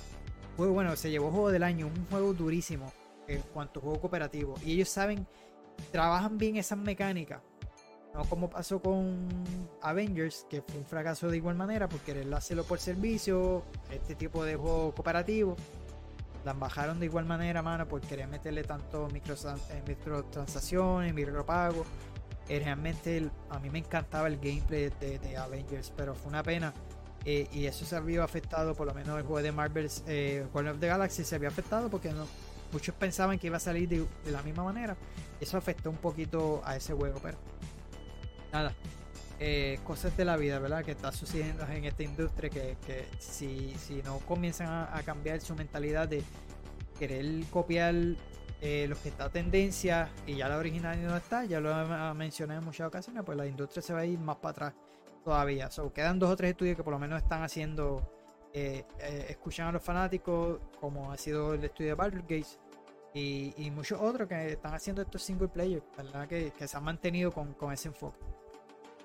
juego bueno se llevó juego del año un juego durísimo en cuanto a juego cooperativo y ellos saben trabajan bien esas mecánicas no como pasó con Avengers que fue un fracaso de igual manera por querer hacerlo por servicio este tipo de juego cooperativo las bajaron de igual manera, mano, por querer meterle tanto eh, microtransacciones, micropagos. Eh, realmente el- a mí me encantaba el gameplay de, de Avengers, pero fue una pena. eh, y eso se vio afectado, por lo menos el juego de Marvel's eh, Guardians of the Galaxy se había afectado porque muchos pensaban que iba a salir de la misma manera. Eso afectó un poquito a ese juego, pero nada. eh, cosas de la vida, ¿verdad? Que está sucediendo en esta industria que, que si, si no comienzan a, cambiar su mentalidad de querer copiar eh, lo que está a tendencia y ya la original no está, ya lo he mencionado en muchas ocasiones, pues la industria se va a ir más para atrás todavía. So, quedan dos o tres estudios que por lo menos están haciendo, eh, eh, escuchan a los fanáticos, como ha sido el estudio de Baldur's Gate. Y, muchos otros que están haciendo estos single player, ¿verdad? Que, que se han mantenido con, con ese enfoque.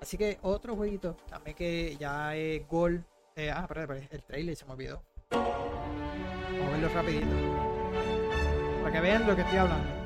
Así que otro jueguito también que ya es Gol. eh, ah, perdón, perdón, el trailer se me olvidó. Vamos a verlo rapidito. Para que vean lo que estoy hablando.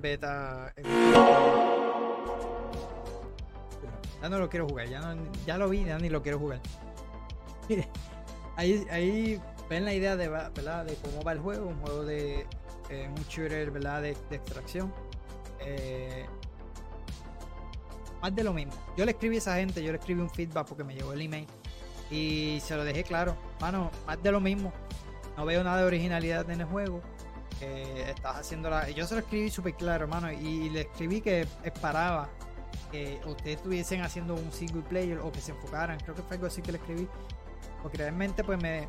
Beta. Ya no lo quiero jugar, ya, ya lo vi, ya ni lo quiero jugar. Mire, ahí, ahí ven la idea de, cómo va el juego, un juego de eh, un shooter de extracción. Eh, más de lo mismo. Yo le escribí a esa gente, yo le escribí un feedback porque me llegó el email y se lo dejé claro. Mano, más de lo mismo. No veo nada de originalidad en el juego. Eh, estás haciendo la. Yo se lo escribí súper claro, hermano. Y le escribí que esperaba que ustedes estuviesen haciendo un single player o que se enfocaran. Creo que fue algo así que le escribí. Porque realmente, pues me,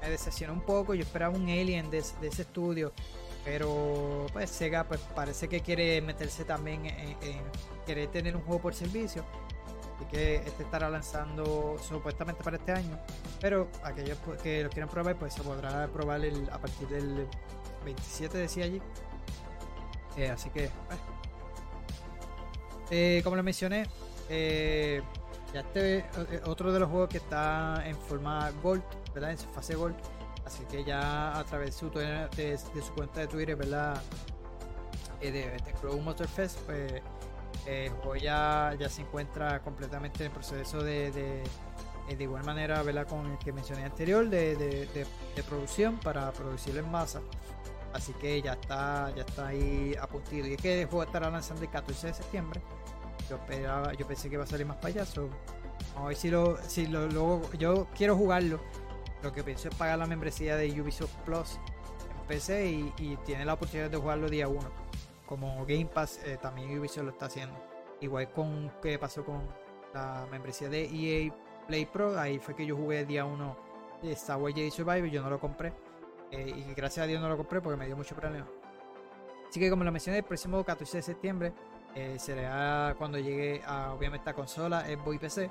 me decepcionó un poco. Yo esperaba un Alien de, ese- estudio. Pero, pues Sega, pues parece que quiere meterse también en, en querer tener un juego por servicio. Así que este estará lanzando supuestamente para este año. Pero aquellos pues, que lo quieran probar, pues se podrá probar a partir del 27, decía allí. Eh, así que. Eh, como les mencioné, eh, ya este otro de los juegos que está en forma Gold, ¿verdad? En su fase Gold. Así que ya a través de su, cuenta de Twitter, ¿verdad? De, de Crow Motor Fest, pues el juego ya, se encuentra completamente en proceso de, de, de igual manera, ¿verdad? Con el que mencioné anterior, de producción para producirlo en masa. Así que ya está, ya está ahí a. Y es que el juego estará lanzando el 14 de septiembre. Yo esperaba, yo pensé que iba a salir más payaso. A ver si lo, si lo, luego, yo quiero jugarlo. Lo que pienso es pagar la membresía de Ubisoft Plus en PC y, tiene la oportunidad de jugarlo día 1. Como Game Pass eh, también Ubisoft lo está haciendo. Igual con que pasó con la membresía de EA Play Pro. Ahí fue que yo jugué día 1 de Star Wars Jedi Survivor. Yo no lo compré. Eh, y gracias a Dios no lo compré porque me dio mucho problema. Así que como lo mencioné, el próximo 14 de septiembre eh, será cuando llegue a obviamente a consola, Xbox y PC.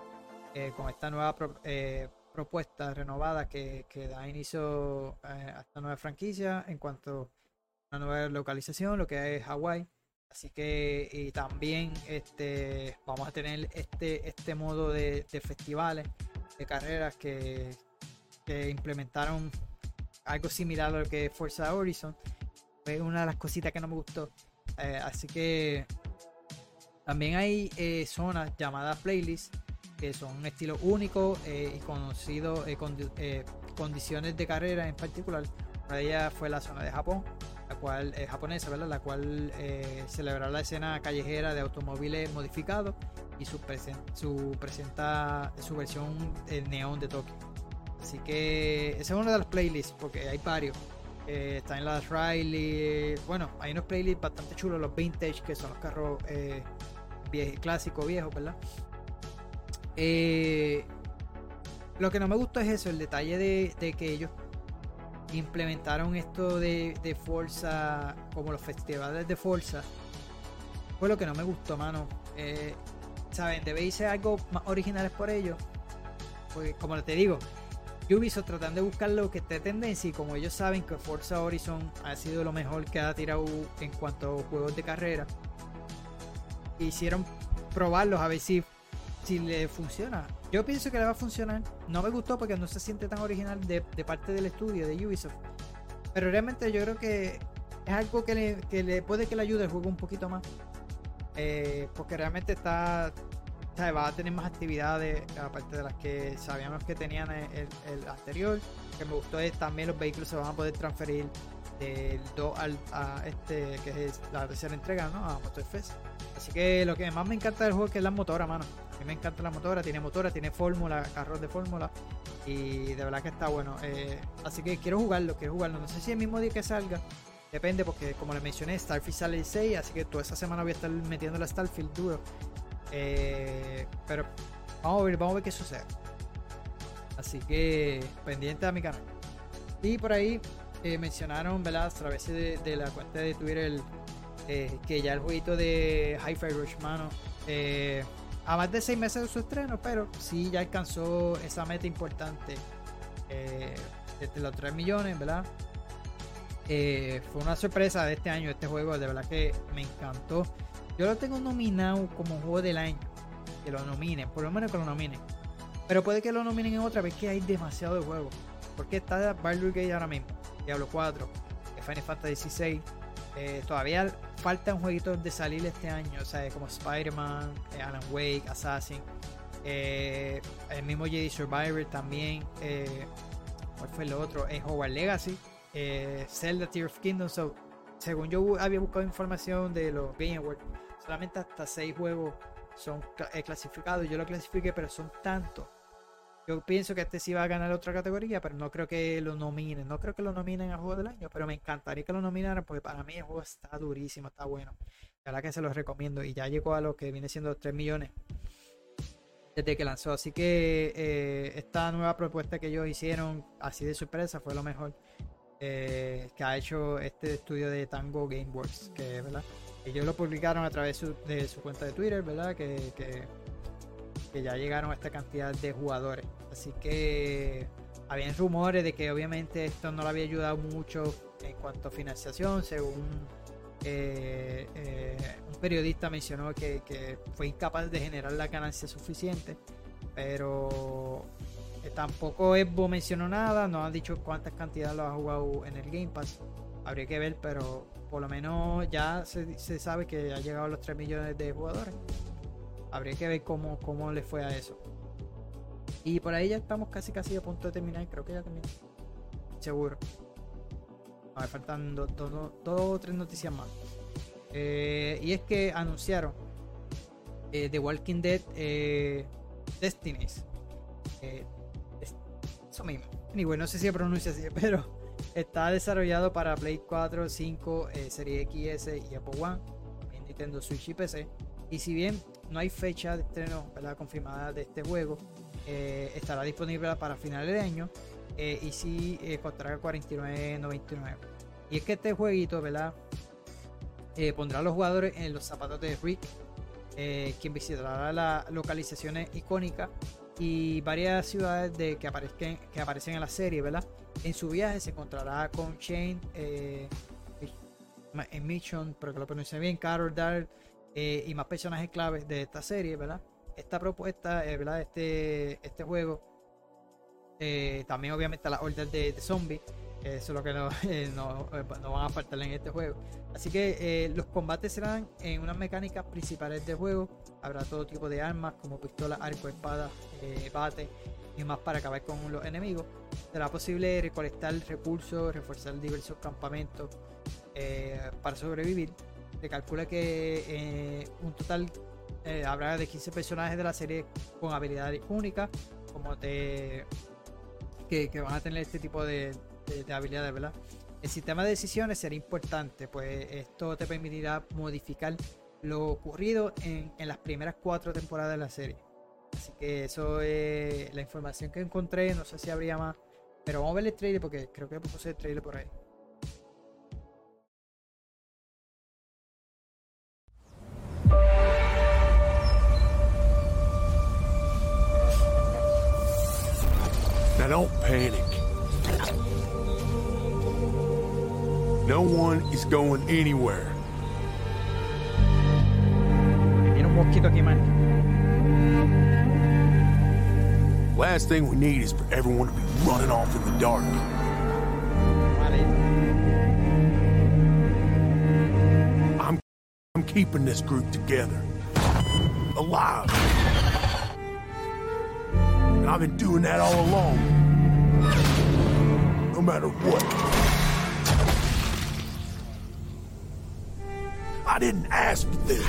eh, con esta nueva pro- eh, propuesta renovada que, que da inicio a esta nueva franquicia en cuanto a una nueva localización, lo que es Hawái. Así que y también este vamos a tener este, este modo de, de festivales, de carreras que, que implementaron algo similar a lo que Forza Horizon. Fue una de las cositas que no me gustó. Eh, así que también hay eh, zonas llamadas playlists que son un estilo único eh, y conocido condi- condiciones de carrera en particular. Una de ellas fue la zona de Japón, la cual es japonesa, ¿verdad? La cual celebrará la escena callejera de automóviles modificados y su, su presenta su versión neón de Tokio. Así que esa es una de las playlists, porque hay varios. Eh, está en las Riley. Bueno, hay unos playlists bastante chulos, los vintage, que son los carros eh, clásicos, viejos, ¿verdad? Eh, lo que no me gustó es eso, el detalle de, que ellos implementaron esto de, de Forza, como los festivales de Forza. Fue lo que no me gustó, mano. Eh, Saben, debéis ser algo más originales por ellos. Porque, como te digo, Ubisoft tratando de buscar lo que esté tendencia y como ellos saben que Forza Horizon ha sido lo mejor que ha tirado en cuanto a juegos de carrera, hicieron probarlos a ver si, si le funciona. Yo pienso que le va a funcionar. No me gustó porque no se siente tan original de, parte del estudio de Ubisoft. Pero realmente yo creo que es algo que le, que le puede que le ayude al juego un poquito más. Eh, porque realmente está va a tener más actividades aparte de las que sabíamos que tenían el, el- anterior. Que me gustó es también los vehículos se van a poder transferir del 2 al a este que es la tercera entrega, ¿no? A Motorfest. Así que lo que más me encanta del juego es que es la motora, mano. A mí me encanta la motora, tiene motora, tiene fórmula, carros de fórmula. Y de verdad que está bueno. Eh, así que quiero jugarlo, quiero jugarlo. No sé si el mismo día que salga. Depende, porque como les mencioné, Starfield sale el 6, así que toda esa semana voy a estar metiendo la Starfield duro. Eh, pero vamos a ver, vamos a ver qué sucede. Así que pendiente a mi canal. Y por ahí eh, mencionaron, ¿verdad? A través de, de la cuenta de Twitter el, eh, que ya el jueguito de Hi-Fi Rush, mano, a más de seis meses de su estreno, pero sí ya alcanzó esa meta importante desde los 3 millones, ¿verdad? Fue una sorpresa de este año este juego, de verdad que me encantó. Yo lo tengo nominado como juego del año. Que lo nominen, por lo menos que lo nominen. Pero puede que lo nominen en otra vez que hay demasiado de juegos. Porque está Baldur's Gate ahora mismo, Diablo 4, Final Fantasy XVI, Eh, todavía faltan jueguitos de salir este año, o sea, como Spider-Man, eh, Alan Wake, Assassin, eh, el mismo Jedi Survivor también. eh, ¿Cuál fue el otro? En Hogwarts Legacy, eh, Zelda Tear of Kingdom. So, según yo había buscado información de los Game Awards, solamente hasta 6 juegos son eh, clasificados. Yo lo clasifiqué, pero son tantos. Yo pienso que este sí va a ganar otra categoría, pero no creo que lo nominen. No creo que lo nominen a Juego del Año, pero me encantaría que lo nominaran porque para mí el juego está durísimo, está bueno. La verdad que se los recomiendo y ya llegó a lo que viene siendo 3 millones desde que lanzó. Así que eh, esta nueva propuesta que ellos hicieron, así de sorpresa, fue lo mejor eh, que ha hecho este estudio de Tango Gameworks. Que, ¿verdad? Ellos lo publicaron a través de su cuenta de Twitter, ¿verdad? Que, que, que ya llegaron a esta cantidad de jugadores. Así que habían rumores de que obviamente esto no le había ayudado mucho en cuanto a financiación, según eh, eh, un periodista mencionó que, que fue incapaz de generar la ganancia suficiente, pero eh, tampoco Evo mencionó nada, no han dicho cuántas cantidades lo ha jugado en el Game Pass, habría que ver, pero por lo menos ya se, sabe que ha llegado a los 3 millones de jugadores. Habría que ver cómo, cómo le fue a eso. Y por ahí ya estamos casi casi a punto de terminar, creo que ya terminé. Seguro. A ver, faltan do- do- do- dos o tres noticias más. Eh, y es que anunciaron eh, The Walking Dead eh, Destinies. Eh, es- eso mismo. Anyway, no sé si se pronuncia así, pero está desarrollado para Play 4, 5, eh, Serie XS y Apple One, Nintendo Switch y PC. Y si bien no hay fecha de estreno confirmada de este juego, eh, estará disponible para finales de año eh, y sí eh, costará 49.99. Y es que este jueguito, pondrá a los jugadores en los zapatos de Rick, quien visitará las localizaciones icónicas y varias ciudades de, que, que aparecen en la serie, ¿verdad? En su viaje se encontrará con Shane, eh, en Mission, pero que lo pronuncie bien, Carol Dart eh, y más personajes claves de esta serie, ¿verdad? Esta propuesta, eh, ¿verdad? Este, este juego, también obviamente las órdenes de, de zombies, eso es lo que no, eh, eh, no van a faltar en este juego. Así que eh, los combates serán en unas mecánicas principales del juego. Habrá todo tipo de armas como pistola, arco, espada, eh, bate y más para acabar con los enemigos. Será posible recolectar recursos, reforzar diversos campamentos para sobrevivir. Se calcula que un total habrá de 15 personajes de la serie con habilidades únicas, como de que, que van a tener este tipo de, de- de habilidades, ¿verdad? El sistema de decisiones será importante, pues esto te permitirá modificar lo ocurrido en, en las primeras cuatro temporadas de la serie. Así que eso es la información que encontré, no sé si habría más, pero vamos a ver el trailer porque creo que puse el trailer por ahí. Now don't panic. No one is going anywhere. Tiene un mosquito aquí, man. Last thing we need is for everyone to be running off in the dark. I'm I'm keeping this group together. Alive. And I've been doing that all along. No matter what. I didn't ask for this.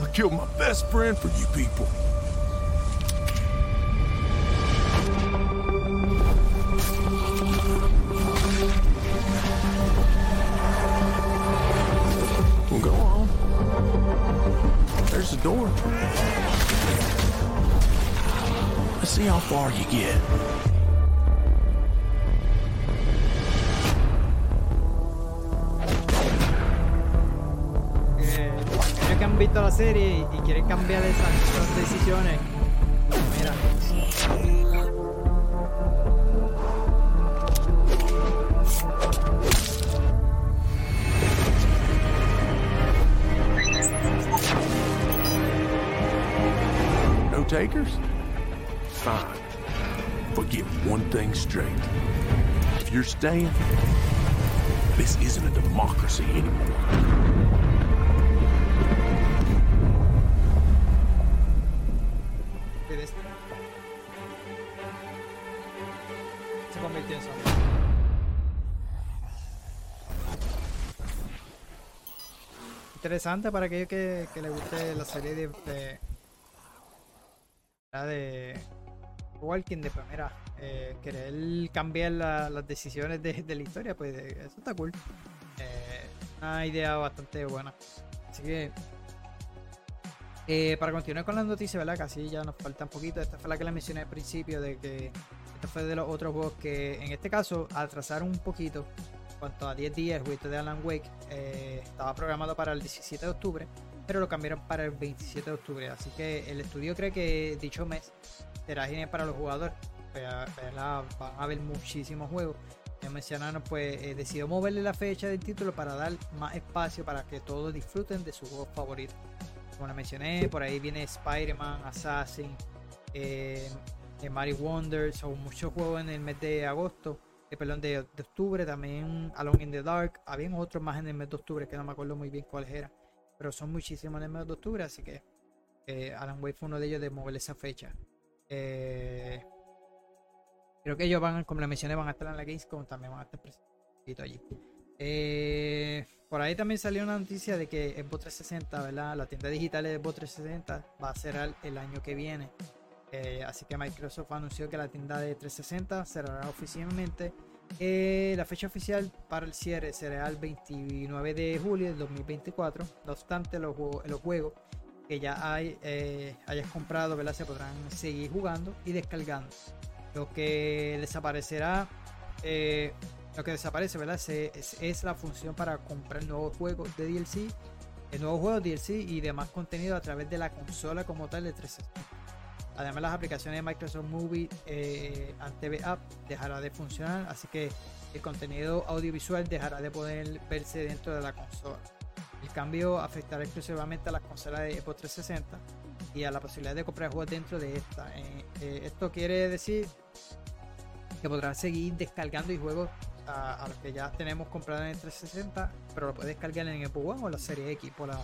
I killed my best friend for you people. Well, go on. There's the door. Let's see how far you get. La serie y, cambiar esas, esas decisiones, mira. No takers? Fine. But get one thing straight. If you're staying, this isn't a democracy anymore. De Destiny. Se convirtió en. Interesante para aquellos que, que les guste la serie de, de, la de Walking de primera. Eh, querer cambiar la- las decisiones de, de la historia, pues eh, eso está cool. Eh, una idea bastante buena. Así que eh, para continuar con las noticias, ¿verdad? Casi ya nos falta un poquito. Esta fue la que les mencioné al principio, de que este fue de los otros juegos que en este caso atrasaron un poquito. En cuanto a 10 días, el jueguito de Alan Wake eh, estaba programado para el 17 de octubre, pero lo cambiaron para el 27 de octubre. Así que el estudio cree que dicho mes será genial para los jugadores. ¿verdad? Van a haber muchísimos juegos. Ya mencionaron, pues eh, decidió moverle la fecha del título para dar más espacio para que todos disfruten de sus juegos favoritos como les mencioné, por ahí viene Spider-Man, Assassin, eh, eh, Mario Wonder, son muchos juegos en el mes de agosto, eh, perdón, de, de octubre, también Alone in the Dark, habían otros más en el mes de octubre que no me acuerdo muy bien cuáles eran, pero son muchísimos en el mes de octubre, así que eh, Alan Wake fue uno de ellos de mover esa fecha. Eh, creo que ellos van, como les mencioné, van a estar en la Gamescom, también van a estar presentes allí. Eh, por ahí también salió una noticia de que Xbox 360, ¿verdad? La tienda digital de Xbox 360 va a cerrar el año que viene. Eh, así que Microsoft anunció que la tienda de 360 cerrará oficialmente. Eh, la fecha oficial para el cierre será el 29 de julio del 2024. No obstante, los, juegos- que ya hay, eh, hayas comprado ¿verdad? se podrán seguir jugando y descargando. Lo que desaparecerá lo que desaparece, ¿verdad? Es, la función para comprar nuevos juegos de DLC, eh, nuevos juegos DLC y demás contenido a través de la consola como tal de 360. Además, las aplicaciones de Microsoft Movie eh, and TV App dejará de funcionar, así que el contenido audiovisual dejará de poder verse dentro de la consola. El cambio afectará exclusivamente a las consolas de Xbox 360 y a la posibilidad de comprar juegos dentro de esta. Eh, eh, esto quiere decir que podrán seguir descargando y juegos a, los que ya tenemos comprados en el 360, pero lo puedes descargar en el Xbox One o la Serie X por la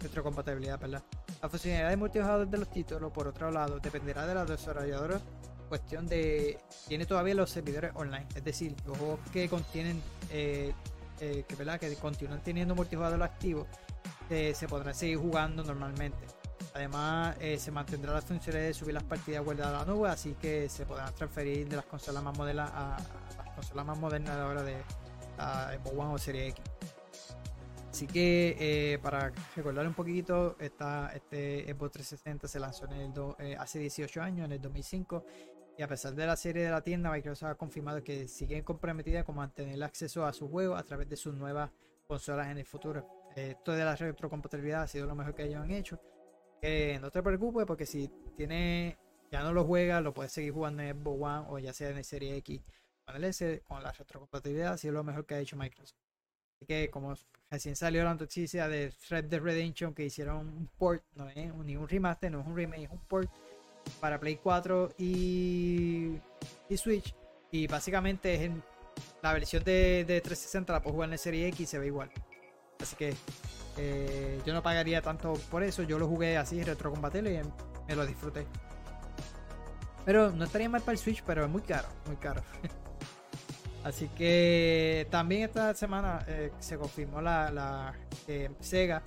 retrocompatibilidad, ¿verdad? La funcionalidad de multijugador de los títulos, por otro lado, dependerá de la desarrolladora. Cuestión de. Tiene todavía los servidores online, es decir, los juegos que contienen. eh, eh, que, ¿verdad? que continúan teniendo multijugador activo, eh, se podrán seguir jugando normalmente. Además, se mantendrá la funcionalidad de subir las partidas guardadas a la nube, así que se podrán transferir de las consolas más modernas a, a las consolas más modernas ahora de a Xbox One o Serie X. Así que eh, para recordar un poquito, esta, este Xbox 360 se lanzó en el do- eh, hace 18 años, en el 2005, y a pesar de la serie de la tienda, Microsoft ha confirmado que siguen comprometida con mantener el acceso a sus juegos a través de sus nuevas consolas en el futuro. Esto de la retrocompatibilidad ha sido lo mejor que ellos han hecho. Eh, no te preocupes porque si tiene ya no lo juegas, lo puedes seguir jugando en Xbox One o ya sea en el Serie X S, con la retrocompatibilidad, ha sido lo mejor que ha hecho Microsoft. Así que como recién salió la noticia de Red Dead Redemption que hicieron un port, no es ni un remaster, no es un remake, es un port para Play 4 y, y Switch. Y básicamente es en- la versión de, de 360 la puedo jugar en el Serie X y se ve igual. Así que eh, yo no pagaría tanto por eso. Yo lo jugué así, retrocompatible y me lo disfruté. Pero no estaría mal para el Switch, pero es muy caro, muy caro. Así que también esta semana eh, se confirmó la, la eh, Sega,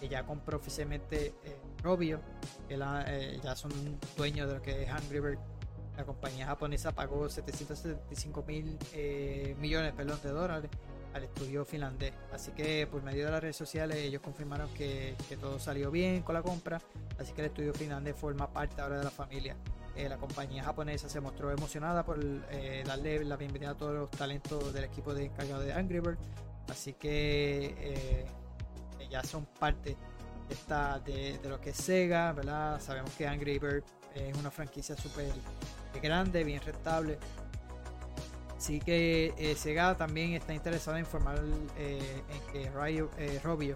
que ya compró oficialmente eh, Robio, que eh, ya son dueños de lo que es Angry Bird. La compañía japonesa pagó 775 mil eh, millones de dólares al estudio finlandés. Así que por medio de las redes sociales ellos confirmaron que, que todo salió bien con la compra. Así que el estudio finlandés forma parte ahora de la familia. Eh, la compañía japonesa se mostró emocionada por eh, darle la bienvenida a todos los talentos del equipo de encargado de Angry Bird. Así que eh, ya son parte de, esta, de, lo que es Sega, ¿verdad? Sabemos que Angry Bird es una franquicia súper grande, bien rentable. Así que Sega también está interesado en informar eh, en que eh, Robio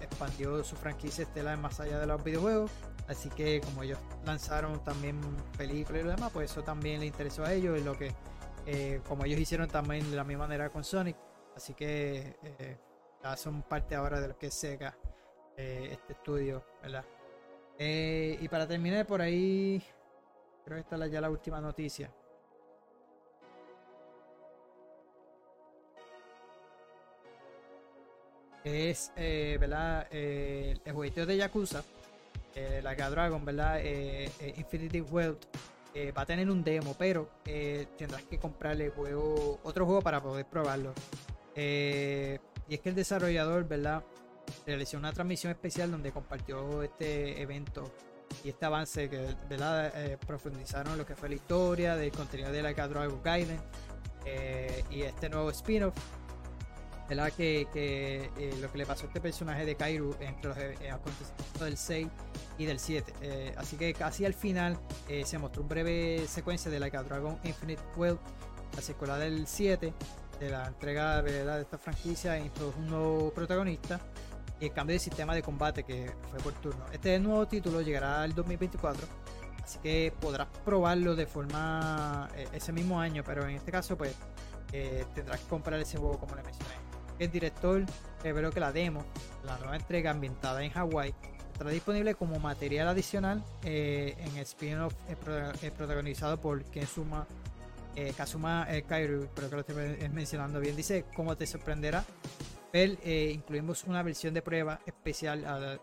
expandió su franquicia estelar más allá de los videojuegos. Así que como ellos lanzaron también películas y lo demás, pues eso también le interesó a ellos. Y lo que eh, como ellos hicieron también de la misma manera con Sonic. Así que eh, ya son parte ahora de lo que es Sega, eh, este estudio, ¿verdad? Eh, y para terminar por ahí, creo que esta es ya la última noticia. Es, ¿verdad? El jueguito de Yakuza, eh, la que Dragon, ¿verdad? Eh, eh, Infinity eh, va a tener un demo, pero tendrás que comprarle juego, otro juego para poder probarlo. Y es que el desarrollador, ¿verdad? Realizó una transmisión especial donde compartió este evento y este avance que, ¿verdad? Profundizaron lo que fue la historia del contenido de la Dragon Gaiden eh, y este nuevo spin-off. ¿Verdad? Que, que, eh, lo que le pasó a este personaje de Kairu entre los eh, acontecimientos del 6 y del 7. Eh, así que casi al final se mostró un breve secuencia de Like a Dragon Infinite World, la secuela del 7, de la entrega ¿verdad? de esta franquicia, e introdujo un nuevo protagonista y el cambio de sistema de combate que fue por turno. Este nuevo título llegará al 2024, así que podrás probarlo de forma ese mismo año, pero en este caso pues tendrás que comprar ese juego como le mencioné. El director reveló que la demo, la nueva entrega ambientada en Hawái, estará disponible como material adicional eh, en el spin-off eh, eh, protagonizado por Kensuma, eh, Kazuma Kairu, creo que lo estoy men- mencionando bien. Dice, como te sorprenderá, ver, incluimos una versión de prueba especial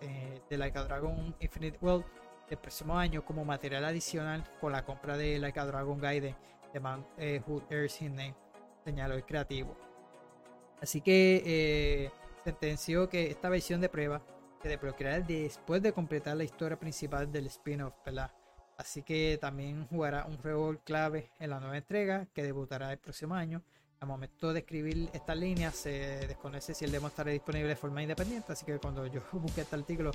de Like a Dragon Infinite World del próximo año como material adicional con la compra de Like a Dragon Gaiden de Man Who Earns His Name, señaló el creativo. Así que eh, sentenció que esta versión de prueba se desbloqueará después de completar la historia principal del spin-off, ¿verdad? Así que también jugará un rol clave en la nueva entrega que debutará el próximo año. Al momento de escribir estas líneas se desconoce si el demo estará disponible de forma independiente, así que cuando yo busqué este artículo,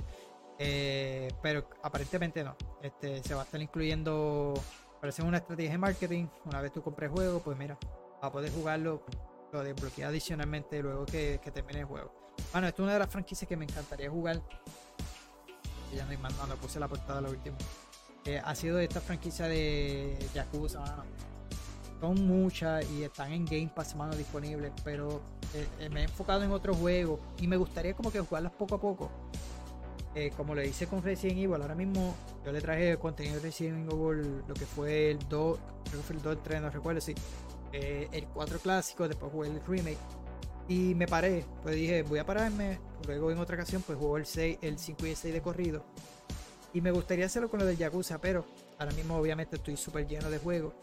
eh, pero aparentemente no, este, se va a estar incluyendo, parece una estrategia de marketing, una vez tú compres el juego, pues mira, va a poder jugarlo, lo desbloquea adicionalmente luego que, que termine el juego. Bueno, esto es una de las franquicias que me encantaría jugar. Ya no hay más nada, puse la portada lo último. Ha sido esta franquicia de Yakuza, mano. Son muchas y están en Game Pass, mano, disponibles, pero eh, eh, me he enfocado en otros juegos y me gustaría como que jugarlas poco a poco. Eh, como lo hice con Resident Evil, ahora mismo yo le traje contenido de Resident Evil, lo que fue el 2, creo que fue el 2, el 3, no recuerdo, sí. Eh, el 4 clásico, después jugué el remake y me paré, pues dije, voy a pararme, luego en otra ocasión pues juego el 6, el 5 y el 6 de corrido. Y me gustaría hacerlo con lo del Yakuza, pero ahora mismo obviamente estoy súper lleno de juegos.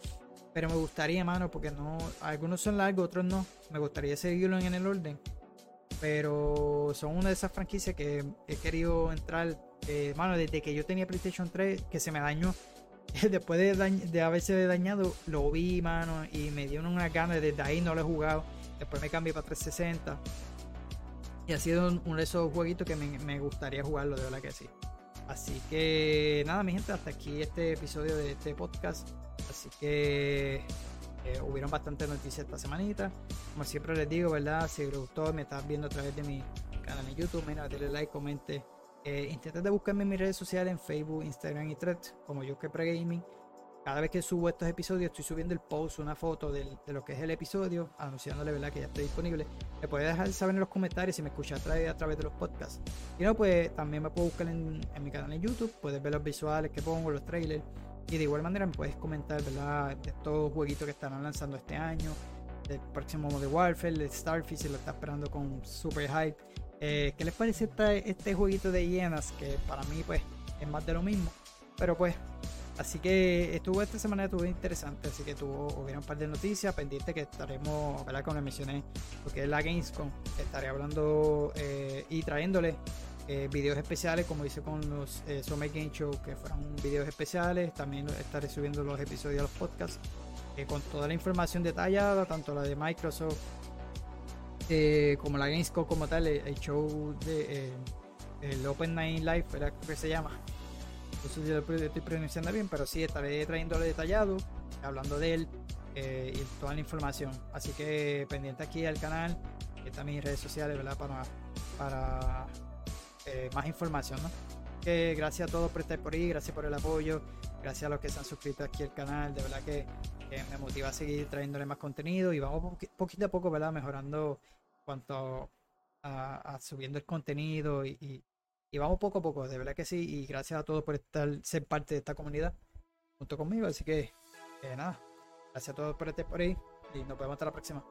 Pero me gustaría, mano, porque no, algunos son largos, otros no. Me gustaría seguirlo en el orden. Pero son una de esas franquicias que he querido entrar, eh, mano, desde que yo tenía PlayStation 3, que se me dañó. Después de, haberse dañado, lo vi, mano, y me dieron unas ganas. Desde ahí no lo he jugado. Después me cambié para 360. Y ha sido un- uno de esos jueguitos que me, gustaría jugarlo, de verdad que sí. Así que nada, mi gente, hasta aquí este episodio de este podcast. Así que eh, hubieron bastantes noticias esta semanita. Como siempre les digo, ¿verdad? Si les gustó, me estás viendo a través de mi canal de YouTube, mira, dale like, comente. Eh, de buscarme en mis redes sociales, en Facebook, Instagram y Threads, como yo que Gaming. Cada vez que subo estos episodios, estoy subiendo el post, una foto de lo que es el episodio, anunciándole ¿verdad? que ya está disponible. Me puedes dejar saber en los comentarios si me escuchas a través, de los podcasts. Si no, pues también me puedes buscar en, en mi canal de YouTube, puedes ver los visuales que pongo, los trailers. Y de igual manera me puedes comentar, ¿verdad? De estos jueguitos que estarán lanzando este año, del próximo Modern Warfare, de Starfish, si lo está esperando con super hype. Eh, ¿Qué les parece esta- este jueguito de hienas? Que para mí, pues, es más de lo mismo. Pero pues, así que estuvo esta semana estuvo interesante, así que tuvo hubiera un par de noticias pendientes que estaremos, ¿verdad? Como les mencioné, porque es la Gamescom, estaré hablando eh, y trayéndole eh, videos especiales, como hice con los eh, Summer Game Show, que fueron videos especiales. También estaré subiendo los episodios a los podcasts eh, con toda la información detallada, tanto la de Microsoft eh, como la Gamescom como tal, el, show de eh, el Open Night Live, ¿verdad? Que se llama. No sé si lo estoy pronunciando bien, pero sí estaré trayéndolo detallado, hablando de él eh, y toda la información. Así que pendiente aquí al canal, y también mis redes sociales, ¿verdad? Para, para más información, ¿no? Que gracias a todos por estar por ahí, gracias por el apoyo, gracias a los que se han suscrito aquí al canal, de verdad que me motiva a seguir trayéndole más contenido y vamos poqui- poquito a poco, ¿verdad? Mejorando cuanto a, subiendo el contenido y, y- y vamos poco a poco, de verdad que sí. Y gracias a todos por estar, ser parte de esta comunidad junto conmigo. Así que, eh, nada, gracias a todos por estar por ahí y nos vemos hasta la próxima.